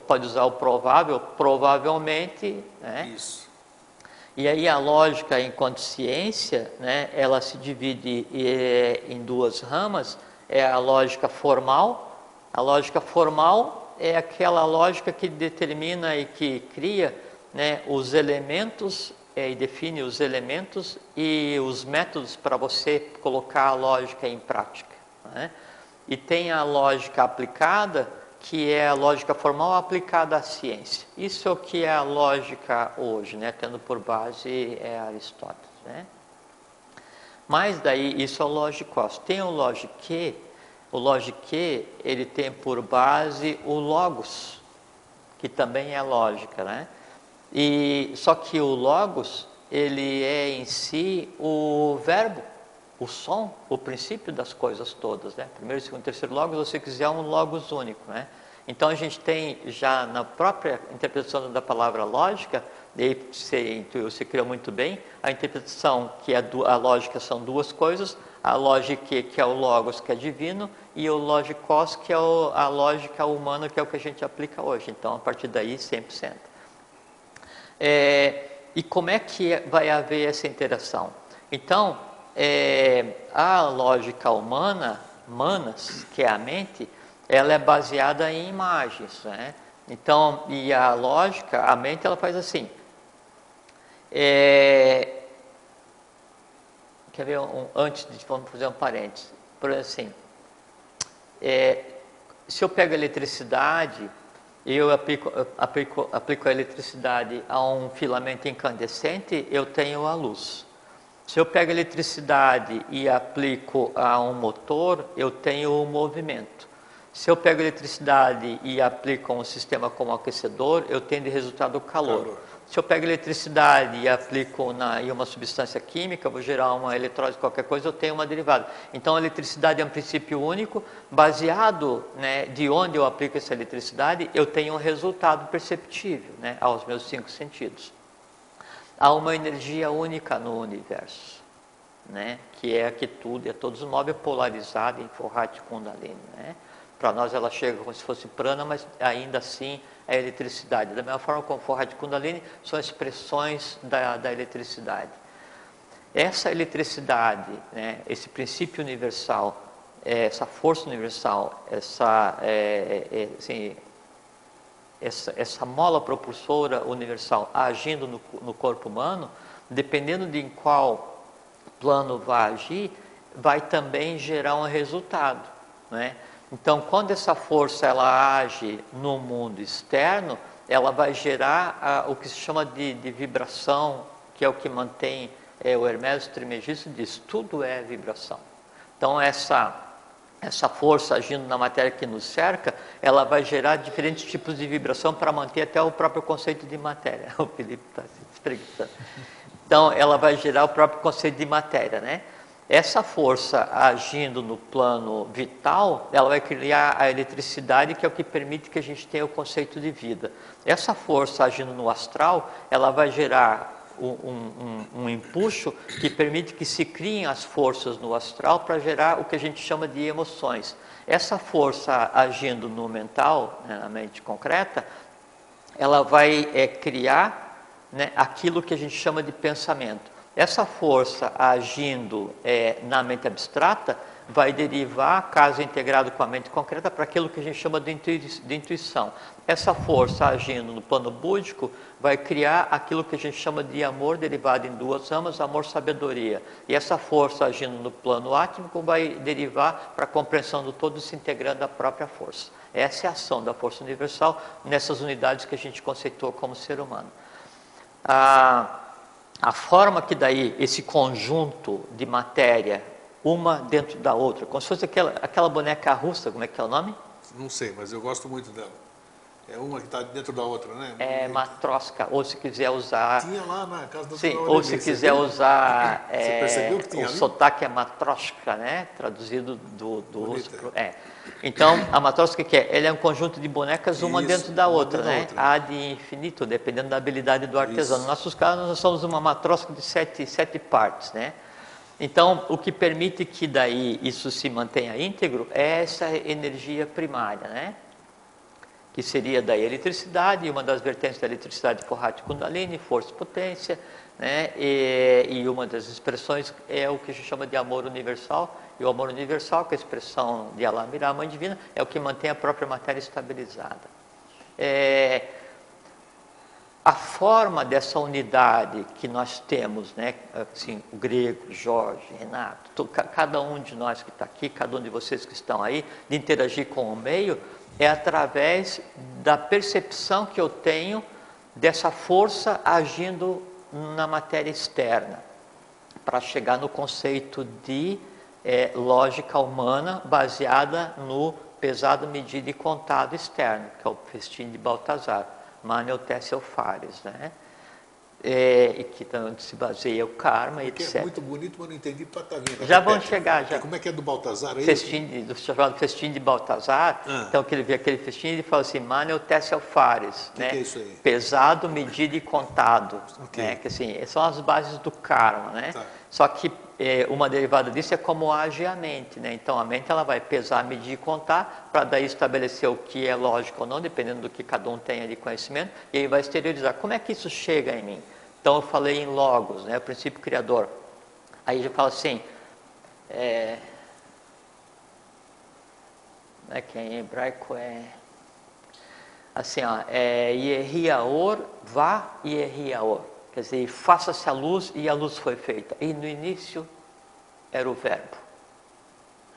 pode usar o provável, provavelmente, né? Isso. E aí a lógica enquanto ciência, né, ela se divide eh, em duas ramas, é a lógica formal. A lógica formal é aquela lógica que determina e que cria né, os elementos eh, e define os elementos e os métodos para você colocar a lógica em prática. né? E tem a lógica aplicada, que é a lógica formal aplicada à ciência. Isso é o que é a lógica hoje, né? tendo por base é Aristóteles. Né? Mas daí, isso é o logikos. Tem o logique, o logique, ele tem por base o logos, que também é lógica, né? E, só que o logos, ele é em si o verbo, o som, o princípio das coisas todas, né? Primeiro, segundo, terceiro logos, ou se quiser, um logos único, né? Então a gente tem já na própria interpretação da palavra lógica, e você você criou muito bem, a interpretação que é a lógica são duas coisas, a lógica que é o logos, que é divino, e o logikos, que é a lógica humana, que é o que a gente aplica hoje. Então, a partir daí, 100%. É, e como é que vai haver essa interação? Então, é, a lógica humana, manas, que é a mente, ela é baseada em imagens, né? Então, e a lógica, a mente, ela faz assim. É, quer ver um, antes de vamos fazer um parênteses? Por exemplo, assim, é, se eu pego eletricidade e eu aplico, aplico, aplico a eletricidade a um filamento incandescente, eu tenho a luz. Se eu pego eletricidade e aplico a um motor, eu tenho o movimento. Se eu pego eletricidade e aplico a um sistema como aquecedor, eu tenho de resultado calor. Calor. Se eu pego eletricidade e aplico na, em uma substância química, vou gerar uma eletrólise, qualquer coisa, eu tenho uma derivada. Então, a eletricidade é um princípio único, baseado né, de onde eu aplico essa eletricidade, eu tenho um resultado perceptível né, aos meus cinco sentidos. Há uma energia única no universo, né, que é a que tudo, é todos móvel polarizado em Forrat Kundalini. Né? Para nós ela chega como se fosse prana, mas ainda assim é eletricidade. Da mesma forma como Forrat Kundalini são expressões da, da eletricidade. Essa eletricidade, né, esse princípio universal, eh, essa força universal, essa, eh, eh, assim, essa, essa mola propulsora universal agindo no, no corpo humano, dependendo de em qual plano vai agir, vai também gerar um resultado. Né? Então, quando essa força ela age no mundo externo, ela vai gerar ah, o que se chama de, de vibração, que é o que mantém é, o Hermes Trismegisto diz, tudo é vibração. Então, essa essa força agindo na matéria que nos cerca, ela vai gerar diferentes tipos de vibração para manter até o próprio conceito de matéria. O Felipe está se espreguiçando. Então, ela vai gerar o próprio conceito de matéria, né? Essa força agindo no plano vital, ela vai criar a eletricidade, que é o que permite que a gente tenha o conceito de vida. Essa força agindo no astral, ela vai gerar um, um, um, empuxo que permite que se criem as forças no astral para gerar o que a gente chama de emoções. Essa força agindo no mental, né, na mente concreta, ela vai é, criar né, aquilo que a gente chama de pensamento. Essa força agindo é, na mente abstrata vai derivar, caso integrado com a mente concreta, para aquilo que a gente chama de, intuição. Essa força agindo no plano búdico vai criar aquilo que a gente chama de amor derivado em duas amas, amor-sabedoria. E essa força agindo no plano átmico vai derivar para a compreensão do todo se integrando à própria força. Essa é a ação da força universal nessas unidades que a gente conceitou como ser humano. A, a forma que daí esse conjunto de matéria, uma dentro da outra, como se fosse aquela, aquela boneca russa, como é que é o nome? Não sei, mas eu gosto muito dela. É uma que está dentro da outra, né? É matrosca, ou se quiser usar. Tinha lá na casa da Sim, ou se quiser viu? usar. Você é, percebeu que tinha O ali? sotaque é matrosca, né? Traduzido do, do russo. Pro, é. Então, a matrosca que é? Ele é um conjunto de bonecas, uma Isso, dentro da outra, né? Outra. Há de infinito, dependendo da habilidade do artesão. Isso. No nosso caso, nós somos uma matrosca de sete, sete partes, né? Então, o que permite que daí isso se mantenha íntegro é essa energia primária, né? Que seria da eletricidade, uma das vertentes da eletricidade Forrat Kundalini, força e potência, né? E, e, uma das expressões é o que gente chama de amor universal, e o amor universal, que é a expressão de Alamira, a mãe divina, é o que mantém a própria matéria estabilizada. É, a forma dessa unidade que nós temos, né, assim, o grego, Jorge, Renato, cada um de nós que está aqui, cada um de vocês que estão aí, de interagir com o meio, é através da percepção que eu tenho dessa força agindo na matéria externa, para chegar no conceito de é, lógica humana baseada no pesado, medido e contado externo, que é o festim de Baltazar, Manuel Tessel Fares, né? É, e que onde se baseia o karma, etc. É muito bonito, mas não entendi patavinha. Já vão chegar, já. Como é que é do Baltazar aí? Festim, de, do chamado festim de Baltazar. Ah. Então, que ele vê aquele festim e ele fala assim, Manuel Tesse Alfares. né? que é isso aí? Pesado, medido e contado. Okay. Né? Que assim, são as bases do karma, né? Tá. Só que é, uma derivada disso é como age a mente, né? Então a mente ela vai pesar, medir e contar para daí estabelecer o que é lógico ou não, dependendo do que cada um tenha de conhecimento, e aí vai exteriorizar. Como é que isso chega em mim? Então eu falei em logos, né, o princípio criador. Aí já fala assim, é, é que em hebraico é assim, ó, é Yehiaor, vá Yehiaor. Quer dizer, faça-se a luz e a luz foi feita. E no início era o verbo.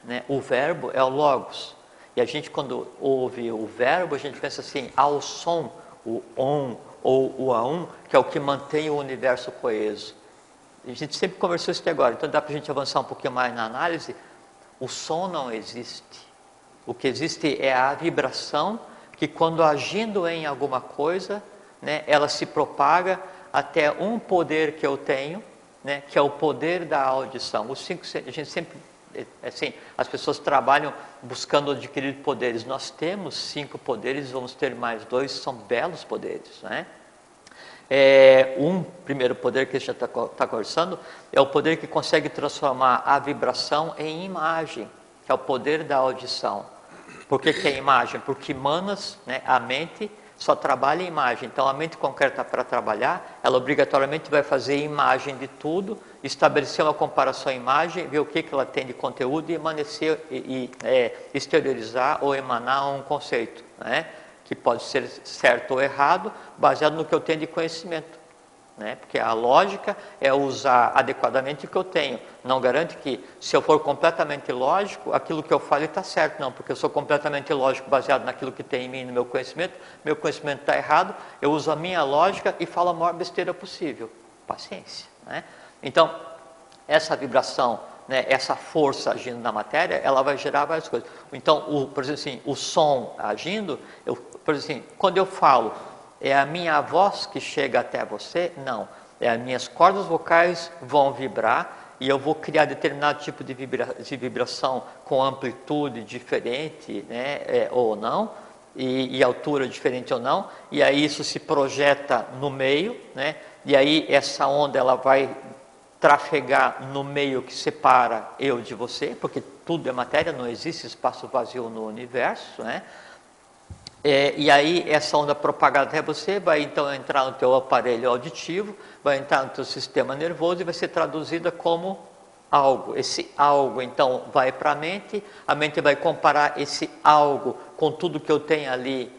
Né? O verbo é o logos. E a gente quando ouve o verbo, a gente pensa assim, ao som, o on, ou o A1, que é o que mantém o universo coeso. A gente sempre conversou isso até agora, então dá para a gente avançar um pouquinho mais na análise. O som não existe. O que existe é a vibração que, quando agindo em alguma coisa, né, ela se propaga até um poder que eu tenho, né, que é o poder da audição. Os cinco, a gente sempre, assim, as pessoas trabalham buscando adquirir poderes. Nós temos cinco poderes, vamos ter mais dois, são belos poderes, né? É, um primeiro poder que a gente está tá conversando é o poder que consegue transformar a vibração em imagem, que é o poder da audição. Por que, que é imagem? Porque Manas, né, a mente, só trabalha em imagem. Então, a mente concreta para trabalhar, ela obrigatoriamente vai fazer imagem de tudo, estabelecer uma comparação imagem, ver o que, que ela tem de conteúdo e emanecer e, e é, exteriorizar ou emanar um conceito. Né? Que pode ser certo ou errado, baseado no que eu tenho de conhecimento. Né? Porque a lógica é usar adequadamente o que eu tenho. Não garante que, se eu for completamente lógico, aquilo que eu falo está certo. Não, porque eu sou completamente lógico baseado naquilo que tem em mim, no meu conhecimento. Meu conhecimento está errado, eu uso a minha lógica e falo a maior besteira possível. Paciência. Né? Então, essa vibração né, essa força agindo na matéria, ela vai gerar várias coisas. Então, o, por exemplo assim, o som agindo, eu, por exemplo assim, quando eu falo, é a minha voz que chega até você? Não. É as minhas cordas vocais vão vibrar e eu vou criar determinado tipo de, vibra, de vibração com amplitude diferente né, é, ou não, e, e, altura diferente ou não, e aí isso se projeta no meio, né, e aí essa onda ela vai trafegar no meio que separa eu de você, porque tudo é matéria, não existe espaço vazio no universo, né? É, e aí essa onda propagada até você vai então entrar no teu aparelho auditivo, vai entrar no teu sistema nervoso e vai ser traduzida como algo. Esse algo então vai para a mente, a mente vai comparar esse algo com tudo que eu tenho ali,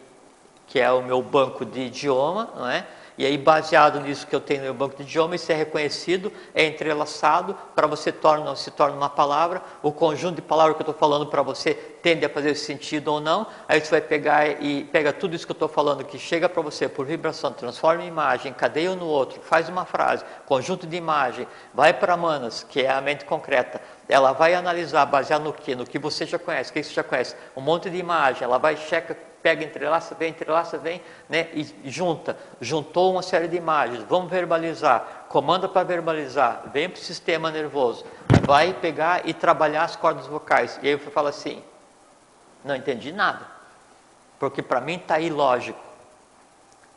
que é o meu banco de idioma, não é? E aí, baseado nisso que eu tenho no meu banco de idioma, isso é reconhecido, é entrelaçado, para você torna, se torna uma palavra, o conjunto de palavras que eu estou falando para você tende a fazer sentido ou não, aí você vai pegar e pega tudo isso que eu estou falando que chega para você por vibração, transforma em imagem, cadeia no outro, faz uma frase, conjunto de imagem, vai para Manas, que é a mente concreta, ela vai analisar, baseado no que? No que você já conhece, o que você já conhece, um monte de imagem, ela vai checa pega, entrelaça, vem, entrelaça, vem, né, e junta, juntou uma série de imagens, vamos verbalizar, comanda para verbalizar, vem para o sistema nervoso, vai pegar e trabalhar as cordas vocais. E aí eu falo assim, não entendi nada, porque para mim está ilógico.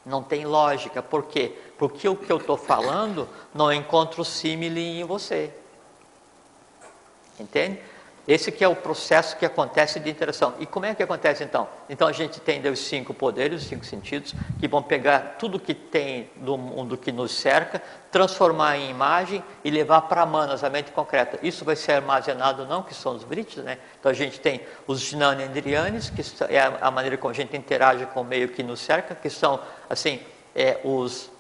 Não tem lógica, por quê? Porque o que eu estou falando não encontra o símile em você. Entende? Esse que é o processo que acontece de interação. E como é que acontece então? Então a gente tem os cinco poderes, os cinco sentidos, que vão pegar tudo que tem do mundo que nos cerca, transformar em imagem e levar para manas, a mente concreta. Isso vai ser armazenado não, que são os brites, né? Então a gente tem os ginanendrianes, que é a maneira como a gente interage com o meio que nos cerca, que são, assim, é, os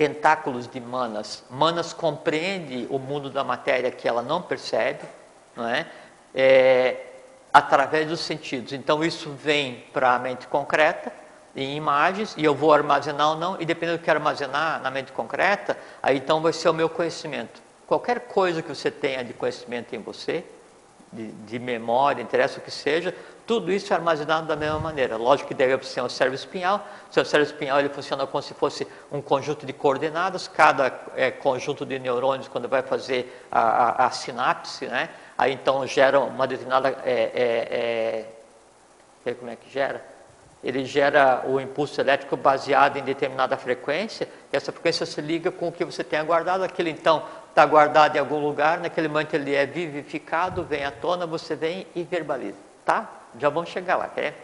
tentáculos de manas. Manas compreende o mundo da matéria que ela não percebe, não é? é através dos sentidos. Então isso vem para a mente concreta, em imagens, e eu vou armazenar ou não, e dependendo do que armazenar na mente concreta, aí então vai ser o meu conhecimento. Qualquer coisa que você tenha de conhecimento em você, de, de memória, interessa o que seja, tudo isso é armazenado da mesma maneira. Lógico que deve ser um cérebro espinhal. O seu cérebro espinhal ele funciona como se fosse um conjunto de coordenadas. Cada é, conjunto de neurônios, quando vai fazer a, a, a sinapse, né, aí então gera uma determinada. É, é, é, como é que gera? Ele gera o impulso elétrico baseado em determinada frequência, e essa frequência se liga com o que você tenha guardado. Aquilo então está guardado em algum lugar, naquele momento ele é vivificado, vem à tona, você vem e verbaliza. Tá? Já vamos chegar lá, quer?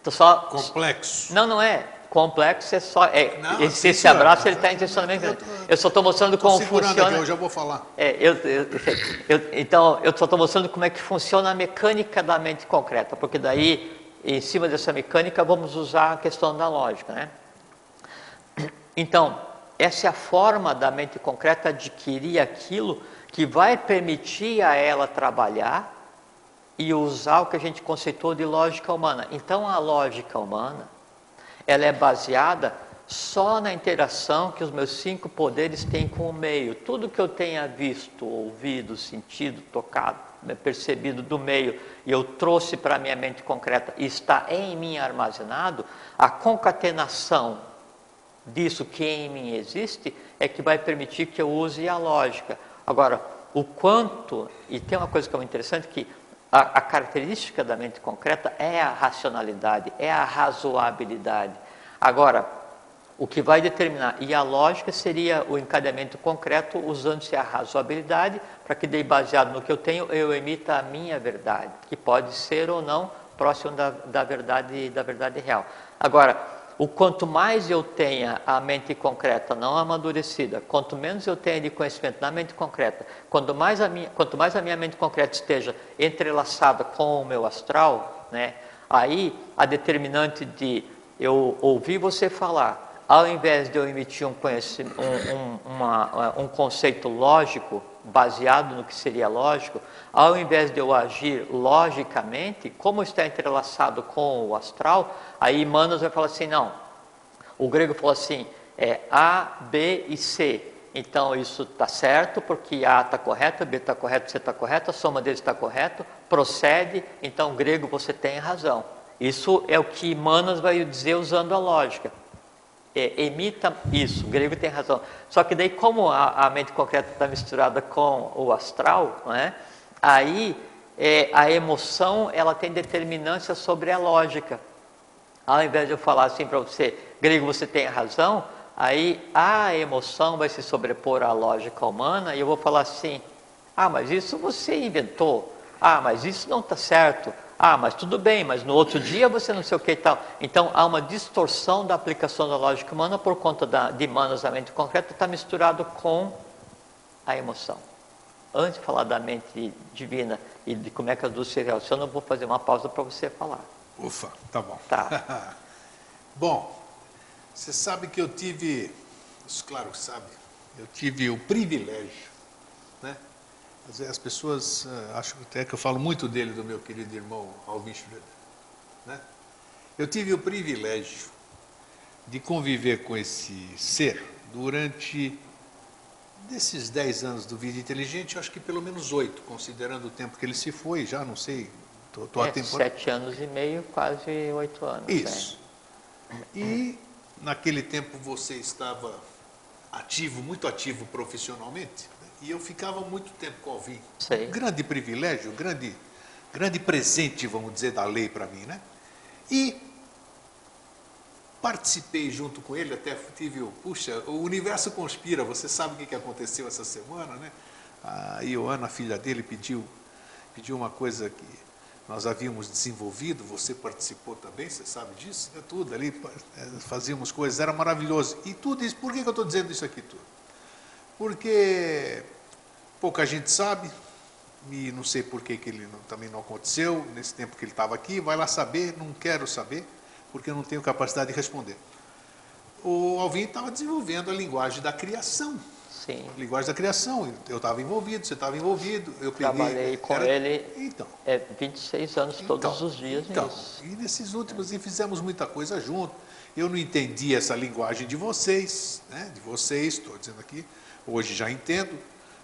Então só. Complexo. Não, não é complexo é só. É, não, esse, esse abraço ele está intencionalmente. Eu, eu, só estou mostrando como funciona. Aqui, eu já vou falar. É, eu, eu, então, eu só estou mostrando como é que funciona a mecânica da mente concreta, porque daí, em cima dessa mecânica, vamos usar a questão da lógica. Né? Então, essa é a forma da mente concreta adquirir aquilo que vai permitir a ela trabalhar e usar o que a gente conceitou de lógica humana. Então, a lógica humana ela é baseada só na interação que os meus cinco poderes têm com o meio. Tudo que eu tenha visto, ouvido, sentido, tocado, percebido do meio e eu trouxe para a minha mente concreta e está em mim armazenado, a concatenação disso que em mim existe é que vai permitir que eu use a lógica. Agora, o quanto, e tem uma coisa que é muito interessante, que a, a, característica da mente concreta é a racionalidade, é a razoabilidade. Agora, o que vai determinar, e a lógica seria o encadeamento concreto usando-se a razoabilidade, para que, daí, baseado no que eu tenho, eu emita a minha verdade, que pode ser ou não próximo da, da verdade da verdade real. Agora, o quanto mais eu tenha a mente concreta não amadurecida, quanto menos eu tenha de conhecimento na mente concreta, quanto mais a minha, quanto mais a minha mente concreta esteja entrelaçada com o meu astral, né, aí a determinante de eu ouvir você falar, ao invés de eu emitir um, um, um, uma, um conceito lógico, baseado no que seria lógico, ao invés de eu agir logicamente, como está entrelaçado com o astral, aí Manos vai falar assim, não, o grego falou assim, é A, B e C. Então isso está certo, porque A está correto, B está correto, C está correto, a soma deles está correto, procede, então grego você tem razão. Isso é o que Manas vai dizer usando a lógica é, emita isso, o grego tem razão. Só que daí, como a, a mente concreta está misturada com o astral, né, aí é, a emoção ela tem determinância sobre a lógica. Ao invés de eu falar assim para você, grego, você tem razão, aí a emoção vai se sobrepor à lógica humana e eu vou falar assim, ah, mas isso você inventou. Ah, mas isso não está certo. Ah, mas tudo bem, mas no outro dia você não sei o que e tal. Então há uma distorção da aplicação da lógica humana por conta da, de manuseamento concreto, está misturado com a emoção. Antes de falar da mente divina e de como é que as duas se relacionam, eu vou fazer uma pausa para você falar. Ufa, tá bom. Tá. bom, você sabe que eu tive, claro que sabe, eu tive o privilégio, né? As pessoas uh, acham até que eu falo muito dele, do meu querido irmão Alvin Schroeder. Né? Eu tive o privilégio de conviver com esse ser durante desses 10 anos do Vida Inteligente, eu acho que pelo menos oito, considerando o tempo que ele se foi, já não sei, estou é, a temporada. Sete anos e meio, quase oito anos. Né? Isso. E naquele tempo você estava ativo, muito ativo profissionalmente? E eu ficava muito tempo com o Alvin. Sei. Grande privilégio, grande, grande presente, vamos dizer, da lei para mim, né? E participei junto com ele, até tive o, puxa, o universo conspira, você sabe o que aconteceu essa semana, né? A Ioana, a filha dele, pediu, pediu uma coisa que nós havíamos desenvolvido, você participou também, você sabe disso, né? tudo ali, é, fazíamos coisas, era maravilhoso. E tudo isso, por que eu estou dizendo isso aqui tudo? Porque pouca gente sabe, e não sei por que, que ele não, também não aconteceu, nesse tempo que ele estava aqui, vai lá saber, não quero saber porque eu não tenho capacidade de responder. O Alvin estava desenvolvendo a linguagem da criação. Sim. Linguagem da criação. Eu estava envolvido, você estava envolvido. Eu peguei, Trabalhei com era, ele então, é, 26 anos então, todos os dias então, nisso. E nesses últimos, e fizemos muita coisa junto. Eu não entendi essa linguagem de vocês, né? de vocês, estou dizendo aqui. Hoje já entendo.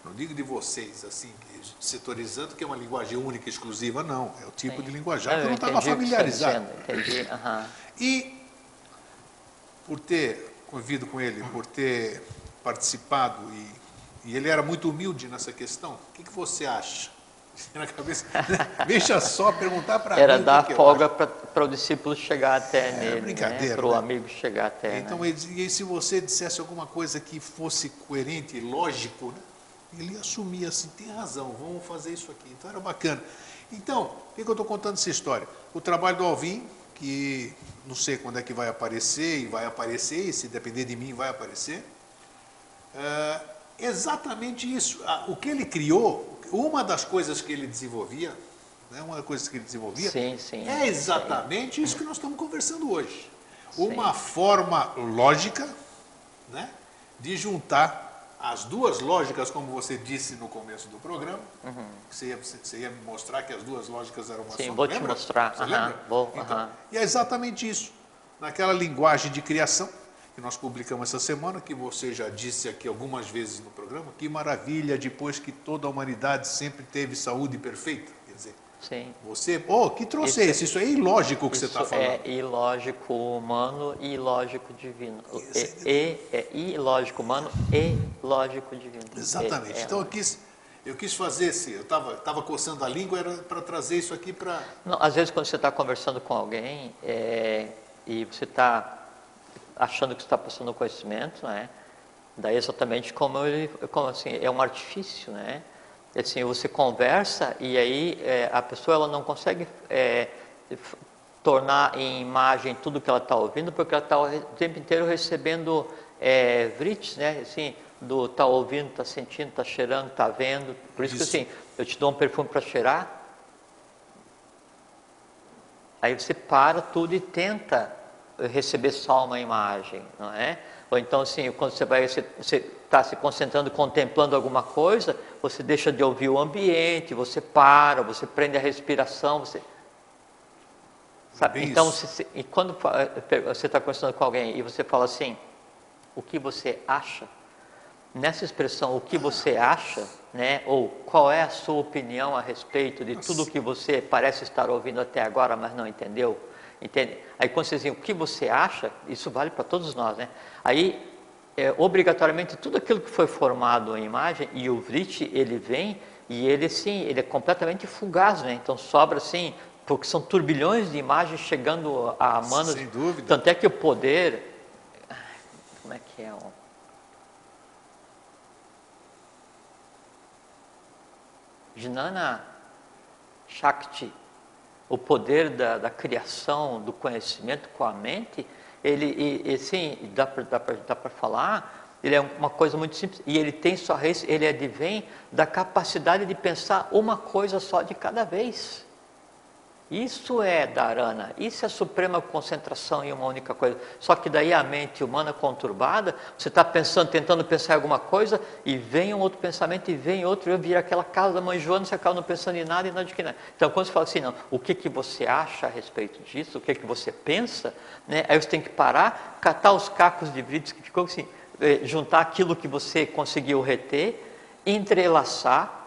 Não digo de vocês, assim, setorizando, que é uma linguagem única, exclusiva, não. É o tipo Sim. de linguajar que eu não estava familiarizado. Entendi. Uhum. E, por ter convivido com ele, por ter participado, e, e ele era muito humilde nessa questão, o que, que você acha? Na cabeça, deixa só perguntar para mim. Era dar que folga para o discípulo chegar até é, nele, brincadeira, né? para o né? amigo chegar até. Então, né? e se você dissesse alguma coisa que fosse coerente e lógico, né? ele assumia assim, tem razão, vamos fazer isso aqui. Então era bacana. Então, por que, eu estou contando essa história? O trabalho do Alvin, que não sei quando é que vai aparecer, e vai aparecer, e se depender de mim vai aparecer. É exatamente isso. O que ele criou, uma das coisas que ele desenvolvia, né, uma das coisas que ele desenvolvia, sim, sim, é exatamente sim. isso que nós estamos conversando hoje. Uma forma lógica né, de juntar as duas lógicas, como você disse no começo do programa, uhum. você, ia, você ia mostrar que as duas lógicas eram uma Sim, só. vou lembra? te mostrar. Você uhum. lembra? Vou, então, uhum. E é exatamente isso. Naquela linguagem de criação que nós publicamos essa semana, que você já disse aqui algumas vezes no programa, que maravilha, depois que toda a humanidade sempre teve saúde perfeita. Sim. Você, oh, que trouxe isso, esse? Isso é ilógico o que você está falando. É ilógico humano e ilógico divino. E, e, é ilógico humano e lógico divino. Exatamente. É, é então eu quis, eu quis fazer esse, eu estava tava coçando a língua, era para trazer isso aqui para. Às vezes quando você está conversando com alguém é, e você está achando que está passando conhecimento, né? Daí exatamente como ele, como assim, é um artifício, né? assim, você conversa e aí é, a pessoa ela não consegue é, tornar em imagem tudo que ela está ouvindo, porque ela está o tempo inteiro recebendo é, vrites, né? Assim, do está ouvindo, está sentindo, está cheirando, está vendo. Por isso, isso, que assim, eu te dou um perfume para cheirar, aí você para tudo e tenta receber só uma imagem, não é? Ou então, assim, quando você vai, você está se concentrando, contemplando alguma coisa, você deixa de ouvir o ambiente, você para, você prende a respiração, você. Sabe? Então, e quando você está conversando com alguém e você fala assim, o que você acha? Nessa expressão, o que você acha, né? Ou qual é a sua opinião a respeito de tudo que você parece estar ouvindo até agora, mas não entendeu? Entende? Aí quando você diz o que você acha, isso vale para todos nós, né? Aí, é, obrigatoriamente, tudo aquilo que foi formado em imagem, e o Vrit, ele vem, e ele, sim, ele é completamente fugaz, né? Então sobra, assim, porque são turbilhões de imagens chegando a manos. Sem dúvida. Tanto é que o poder... Como é que é? Jnana Shakti, o poder da, da criação, do conhecimento com a mente, ele, e, e sim, dá para falar, ele é uma coisa muito simples e ele tem sua raiz, ele advém da capacidade de pensar uma coisa só de cada vez. Isso é dharana, isso é suprema concentração em uma única coisa. Só que daí a mente humana conturbada, você está pensando, tentando pensar em alguma coisa, e vem um outro pensamento, e vem outro, e vira aquela casa da mãe Joana, você acaba não pensando em nada e nada de que nada. Então, quando você fala assim, não, o que, que você acha a respeito disso, o que, que você pensa, né? aí você tem que parar, catar os cacos de brilhos que ficou assim, eh, juntar aquilo que você conseguiu reter, entrelaçar,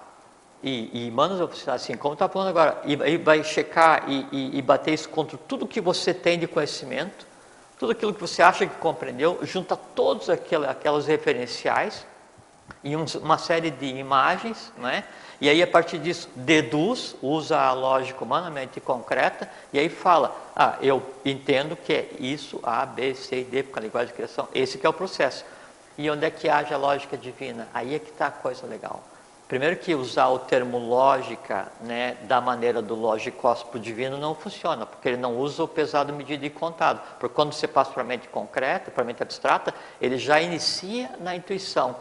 e, e manos, assim, como está falando agora, e, e vai checar e, e, e, bater isso contra tudo que você tem de conhecimento, tudo aquilo que você acha que compreendeu, junta todos aquelas, aquelas referenciais em um, uma série de imagens, né? e aí a partir disso deduz, usa a lógica humanamente concreta, e aí fala, ah, eu entendo que é isso, A, B, C e D, porque a linguagem de criação, esse que é o processo. E onde é que haja a lógica divina? Aí é que está a coisa legal. Primeiro que usar o termo lógica né, da maneira do lógico divino não funciona, porque ele não usa o pesado, medido e contado. Porque quando você passa para a mente concreta, para a mente abstrata, ele já inicia na intuição.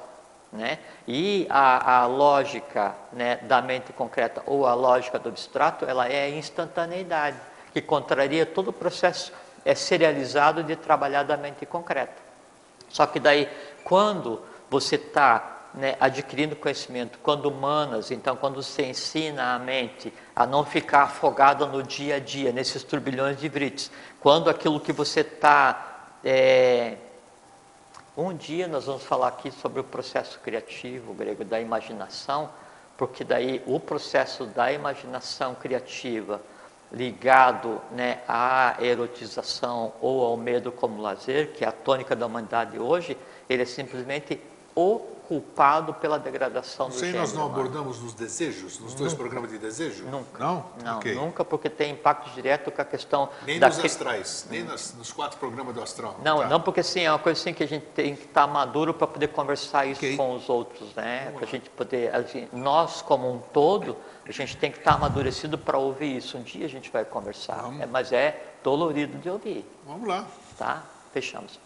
Né? E a, a lógica né, da mente concreta ou a lógica do abstrato, ela é a instantaneidade, que contraria todo o processo é serializado de trabalhar da mente concreta. Só que daí, quando você está né, adquirindo conhecimento, quando humanas, então quando você ensina a mente a não ficar afogada no dia a dia, nesses turbilhões de vrites, quando aquilo que você está. É... Um dia nós vamos falar aqui sobre o processo criativo grego da imaginação, porque daí o processo da imaginação criativa ligado né, à erotização ou ao medo como lazer, que é a tônica da humanidade hoje, ele é simplesmente o culpado pela degradação do gênero. nós não abordamos nos desejos, nos dois programas de desejo? Nunca. Não? Não, okay. nunca, porque tem impacto direto com a questão... Nem da nos astrais, nem nas, nos quatro programas do astral. Não, tá. não porque sim, é uma coisa assim que a gente tem que estar maduro para poder conversar isso okay. com os outros, né? Para a gente poder, assim, nós como um todo, a gente tem que estar amadurecido para ouvir isso. Um dia a gente vai conversar, é, mas é dolorido de ouvir. Vamos lá. Tá? Fechamos.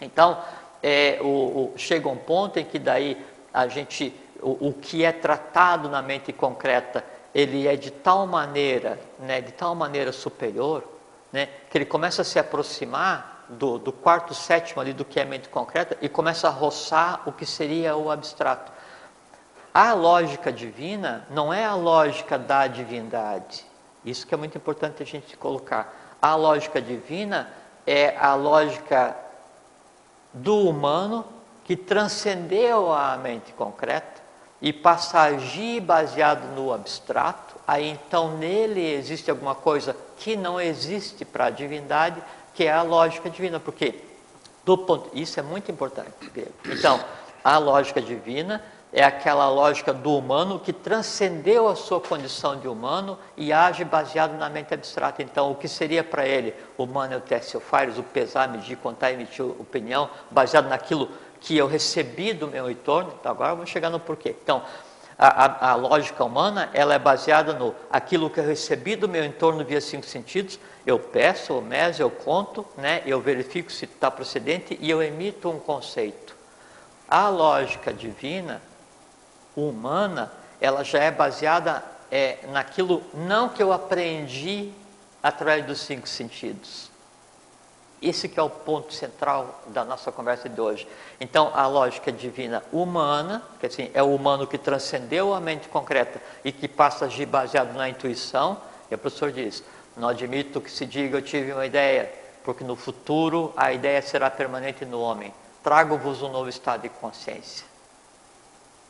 Então, é, o, o, chega um ponto em que daí a gente, o, o, que é tratado na mente concreta, ele é de tal maneira, né, de tal maneira superior, né, que ele começa a se aproximar do, do quarto sétimo ali do que é mente concreta e começa a roçar o que seria o abstrato. A lógica divina não é a lógica da divindade. Isso que é muito importante a gente colocar. A lógica divina é a lógica do humano que transcendeu a mente concreta e passa a agir baseado no abstrato, aí então nele existe alguma coisa que não existe para a divindade, que é a lógica divina, porque do ponto, isso é muito importante. Então, a lógica divina é aquela lógica do humano que transcendeu a sua condição de humano e age baseado na mente abstrata. Então, o que seria para ele humano é o teste o pesar, medir, contar, emitir opinião, baseado naquilo que eu recebi do meu entorno. Então, agora vamos chegar no porquê. Então, a, a, a, lógica humana ela é baseada no aquilo que eu recebi do meu entorno via cinco sentidos. Eu peço, eu meso, eu conto, né? eu verifico se está procedente e eu emito um conceito. A lógica divina humana, ela já é baseada é, naquilo não que eu aprendi através dos cinco sentidos. Esse que é o ponto central da nossa conversa de hoje. Então, a lógica divina humana, que assim, é o humano que transcendeu a mente concreta e que passa a agir baseado na intuição, e o professor diz, não admito que se diga eu tive uma ideia, porque no futuro a ideia será permanente no homem. Trago-vos um novo estado de consciência.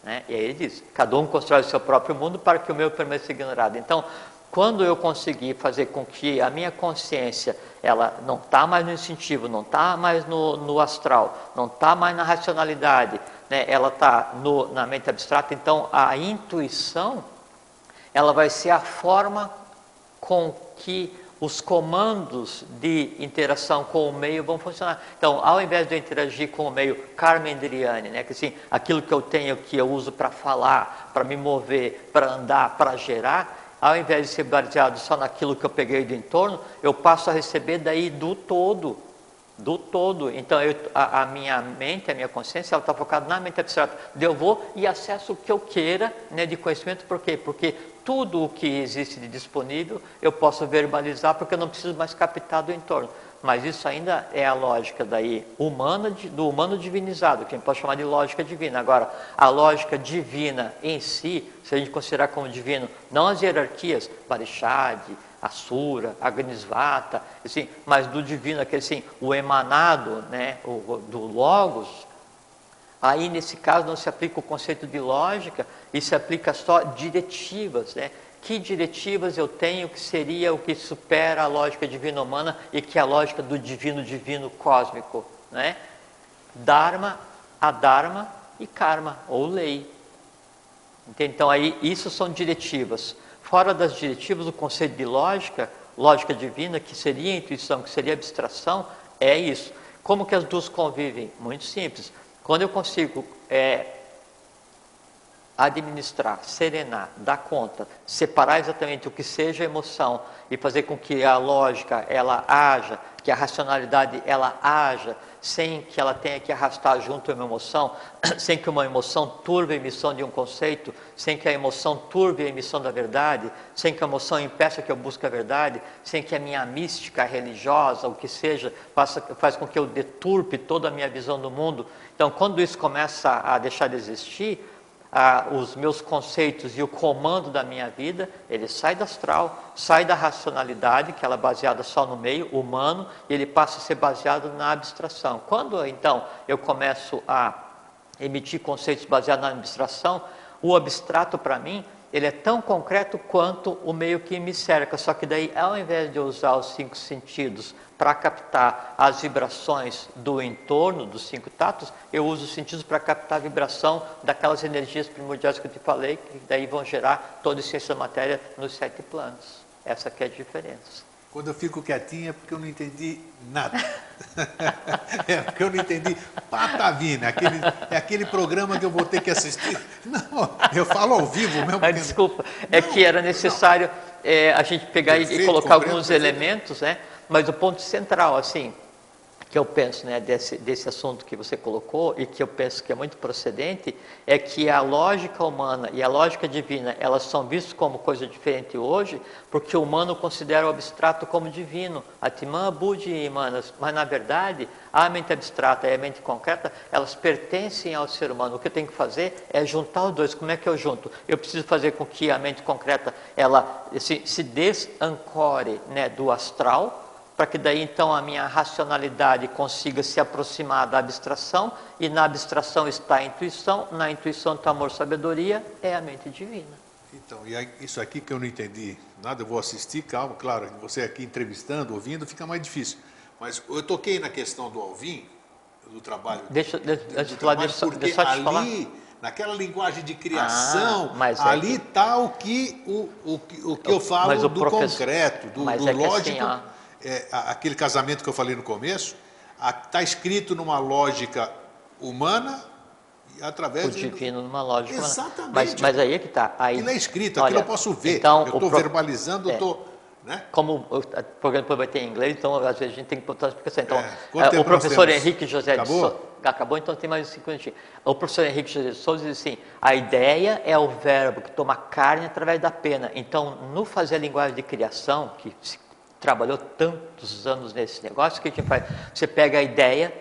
Né? E aí ele diz: cada um constrói o seu próprio mundo para que o meu permaneça ignorado. Então, quando eu conseguir fazer com que a minha consciência ela não está mais no instintivo, não está mais no, no, astral, não está mais na racionalidade, né? ela está na mente abstrata, então a intuição ela vai ser a forma com que os comandos de interação com o meio vão funcionar. Então, ao invés de eu interagir com o meio Carmendriani, né, que assim, aquilo que eu tenho que eu uso para falar, para me mover, para andar, para gerar, ao invés de ser baseado só naquilo que eu peguei do entorno, eu passo a receber daí do todo do todo. Então, eu, a, a, minha mente, a minha consciência, ela está focada na mente abstrata. Eu vou e acesso o que eu queira né, de conhecimento, por quê? Porque tudo o que existe de disponível eu posso verbalizar, porque eu não preciso mais captar do entorno. Mas isso ainda é a lógica daí humana, do humano divinizado, que a gente pode chamar de lógica divina. Agora, a lógica divina em si, se a gente considerar como divino, não as hierarquias, Asura, Agnisvata, assim, mas do divino, aquele assim, o emanado né, o, do Logos, aí nesse caso não se aplica o conceito de lógica e se aplica só diretivas, né? Que diretivas eu tenho que seria o que supera a lógica divina humana e que é a lógica do divino divino cósmico, né? Dharma, adharma e karma ou lei. Então aí isso são diretivas. Fora das diretivas, o conceito de lógica, lógica divina, que seria intuição, que seria abstração, é isso. Como que as duas convivem? Muito simples. Quando eu consigo é, administrar, serenar, dar conta, separar exatamente o que seja emoção e fazer com que a lógica ela haja, que a racionalidade ela haja, sem que ela tenha que arrastar junto uma emoção, sem que uma emoção turve a emissão de um conceito, sem que a emoção turve a emissão da verdade, sem que a emoção impeça que eu busque a verdade, sem que a minha mística religiosa, o que seja, faça, faz com que eu deturpe toda a minha visão do mundo. Então, quando isso começa a deixar de existir, ah, os meus conceitos e o comando da minha vida, ele sai do astral, sai da racionalidade, que ela é baseada só no meio humano, e ele passa a ser baseado na abstração. Quando então eu começo a emitir conceitos baseados na abstração, o abstrato para mim ele é tão concreto quanto o meio que me cerca, só que daí ao invés de eu usar os cinco sentidos para captar as vibrações do entorno, dos cinco tatos, eu uso os sentidos para captar a vibração daquelas energias primordiais que eu te falei, que daí vão gerar toda a essência da matéria nos sete planos. Essa que é a diferença. Quando eu fico quietinho é porque eu não entendi nada. é porque eu não entendi patavina. Aquele, é aquele programa que eu vou ter que assistir. Não, eu falo ao vivo mesmo. Ah, desculpa, não, é que era necessário é, a gente pegar perfeito, e colocar alguns perfeito. elementos, né? Mas o ponto central, assim, que eu penso né, desse, desse assunto que você colocou e que eu penso que é muito procedente é que a lógica humana e a lógica divina elas são vistas como coisa diferente hoje porque o humano considera o abstrato como divino. Atman, Budi e Manas mas na verdade a mente abstrata e a mente concreta elas pertencem ao ser humano. O que eu tenho que fazer é juntar os dois. Como é que eu junto? eu preciso fazer com que a mente concreta ela se, se desancore né, do astral para que daí então a minha racionalidade consiga se aproximar da abstração, e na abstração está a intuição, na intuição está amor, sabedoria, é a mente divina. Então, e aí, isso aqui que eu não entendi nada, eu vou assistir, calma, claro, você aqui entrevistando, ouvindo, fica mais difícil. Mas eu toquei na questão do Alvin, do trabalho. Deixa, deixa, do, do trabalho, deixa, porque deixa ali, falar. naquela linguagem de criação, ah, ali está é o que, o, o, o que eu falo do concreto, do, do é lógico. Assim, é, aquele casamento que eu falei no começo, está escrito numa lógica humana através o divino do... numa lógica exatamente humana. mas, mas aí é que está aí aquilo é escrito olha, aquilo eu posso ver então, eu estou pro... verbalizando é. estou né? Como o programa vai ter em inglês, então às vezes a gente tem que botar a explicação. Então, é, o professor Henrique José Acabou? de Souza. Acabou, então tem mais cinco minutinhos. O professor Henrique José de Souza diz assim: a ideia é o verbo que toma carne através da pena. Então, no fazer a linguagem de criação, que se trabalhou tantos anos nesse negócio, que a gente faz? Você pega a ideia,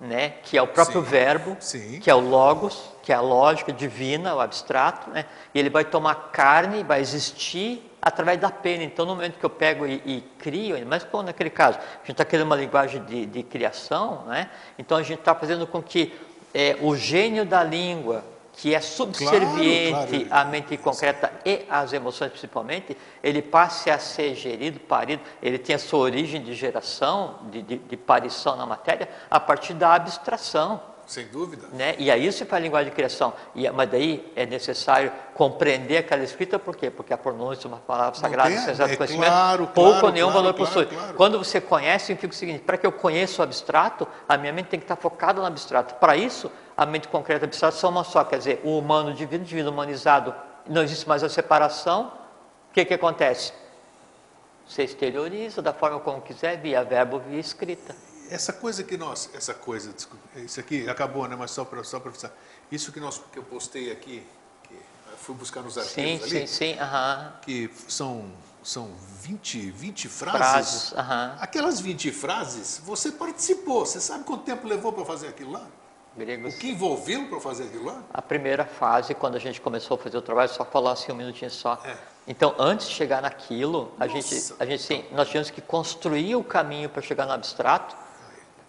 né, que é o próprio sim, verbo, sim. que é o logos, que é a lógica divina, o abstrato, né, e ele vai tomar carne, vai existir através da pena. Então, no momento que eu pego e, e crio, mas como naquele caso, a gente está querendo uma linguagem de, de criação, né, então a gente está fazendo com que é, o gênio da língua, que é subserviente claro, claro. à mente concreta e às emoções principalmente, ele passe a ser gerido, parido, ele tem a sua origem de geração, de, de, de parição na matéria, a partir da abstração. Sem dúvida. Né? E aí isso faz a linguagem de criação. E, mas daí é necessário compreender aquela escrita, por quê? Porque a pronúncia, uma palavra sagrada, tem, é, conhecimento, claro, pouco ou nenhum valor possui. Quando você conhece, significa o seguinte, para que eu conheça o abstrato, a minha mente tem que estar focada no abstrato. Para isso, a mente concreta e abstrata são uma só, quer dizer, o humano divino, divino humanizado, não existe mais a separação, O que, que acontece? Você exterioriza da forma como quiser, via verbo, via escrita. Essa coisa que nós, essa coisa, desculpa, isso aqui acabou, né? Mas só para só para isso que nós que eu postei aqui, fui buscar nos arquivos sim, ali, sim, sim, aham. que são são 20, 20 frases. Frases, aham. Aquelas 20 frases, você participou. Você sabe quanto tempo levou para fazer aquilo lá? Gregos. O que envolveu para fazer aquilo lá? A primeira fase, quando a gente começou a fazer o trabalho, só falar assim um minutinho só. É. Então, antes de chegar naquilo, a gente, a gente sim, nós tínhamos que construir o caminho para chegar no abstrato,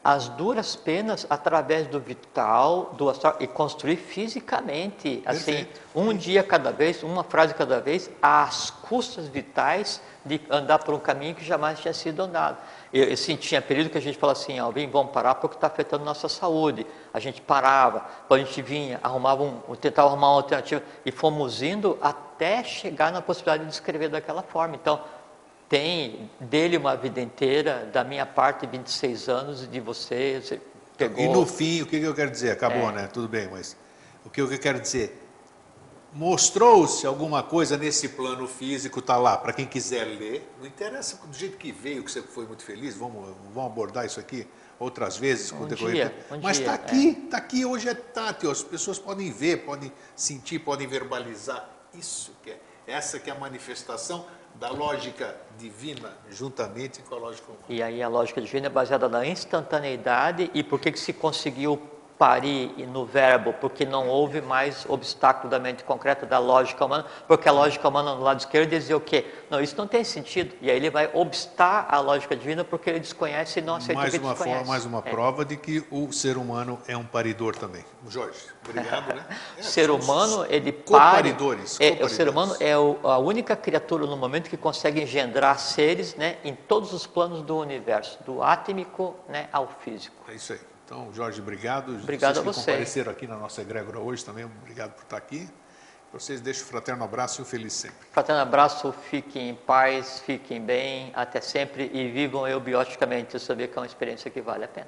as duras penas através do vital, do astral e construir fisicamente, assim, Perfeito. um dia cada vez, uma frase cada vez, às custas vitais de andar por um caminho que jamais tinha sido andado. Eu, assim, tinha período que a gente falava assim, ó, vem, vamos parar porque está afetando nossa saúde. A gente parava, quando a gente vinha, arrumava um, tentava arrumar uma alternativa e fomos indo até chegar na possibilidade de escrever daquela forma. Então, tem dele uma vida inteira, da minha parte 26 anos e de você, você pegou. E no fim, o que que eu quero dizer? Acabou, É. né? Tudo bem, mas o que eu quero dizer? Mostrou-se alguma coisa nesse plano físico, está lá, para quem quiser ler. Não interessa do jeito que veio, que você foi muito feliz, vamos, vamos abordar isso aqui outras vezes com Um decorrer dia, um Mas está aqui, está aqui, hoje é tátil, as pessoas podem ver, podem sentir, podem verbalizar. Isso que é, essa que é a manifestação da lógica divina juntamente com a lógica humana. E aí a lógica divina é baseada na instantaneidade e por que, que se conseguiu parir no verbo? Porque não houve mais obstáculo da mente concreta da lógica humana, porque a lógica humana no lado esquerdo dizia o quê? Não, isso não tem sentido. E aí ele vai obstar a lógica divina porque ele desconhece e não aceita o mais que uma desconhece. forma, mais uma É. prova de que o ser humano é um paridor também. Jorge, obrigado, né? É, O ser humano, ele pare, Coparidores. é, o ser humano é o- a única criatura no momento que consegue engendrar seres né, em todos os planos do universo, do átmico né, ao físico. É isso aí. Então, Jorge, obrigado. Obrigado Vocês a que você. compareceram aqui na nossa egrégora hoje também, obrigado por estar aqui. Vocês deixem o fraterno abraço e um feliz sempre. Fraterno abraço, fiquem em paz, fiquem bem, até sempre e vivam eubioticamente. Eu sabia que é uma experiência que vale a pena.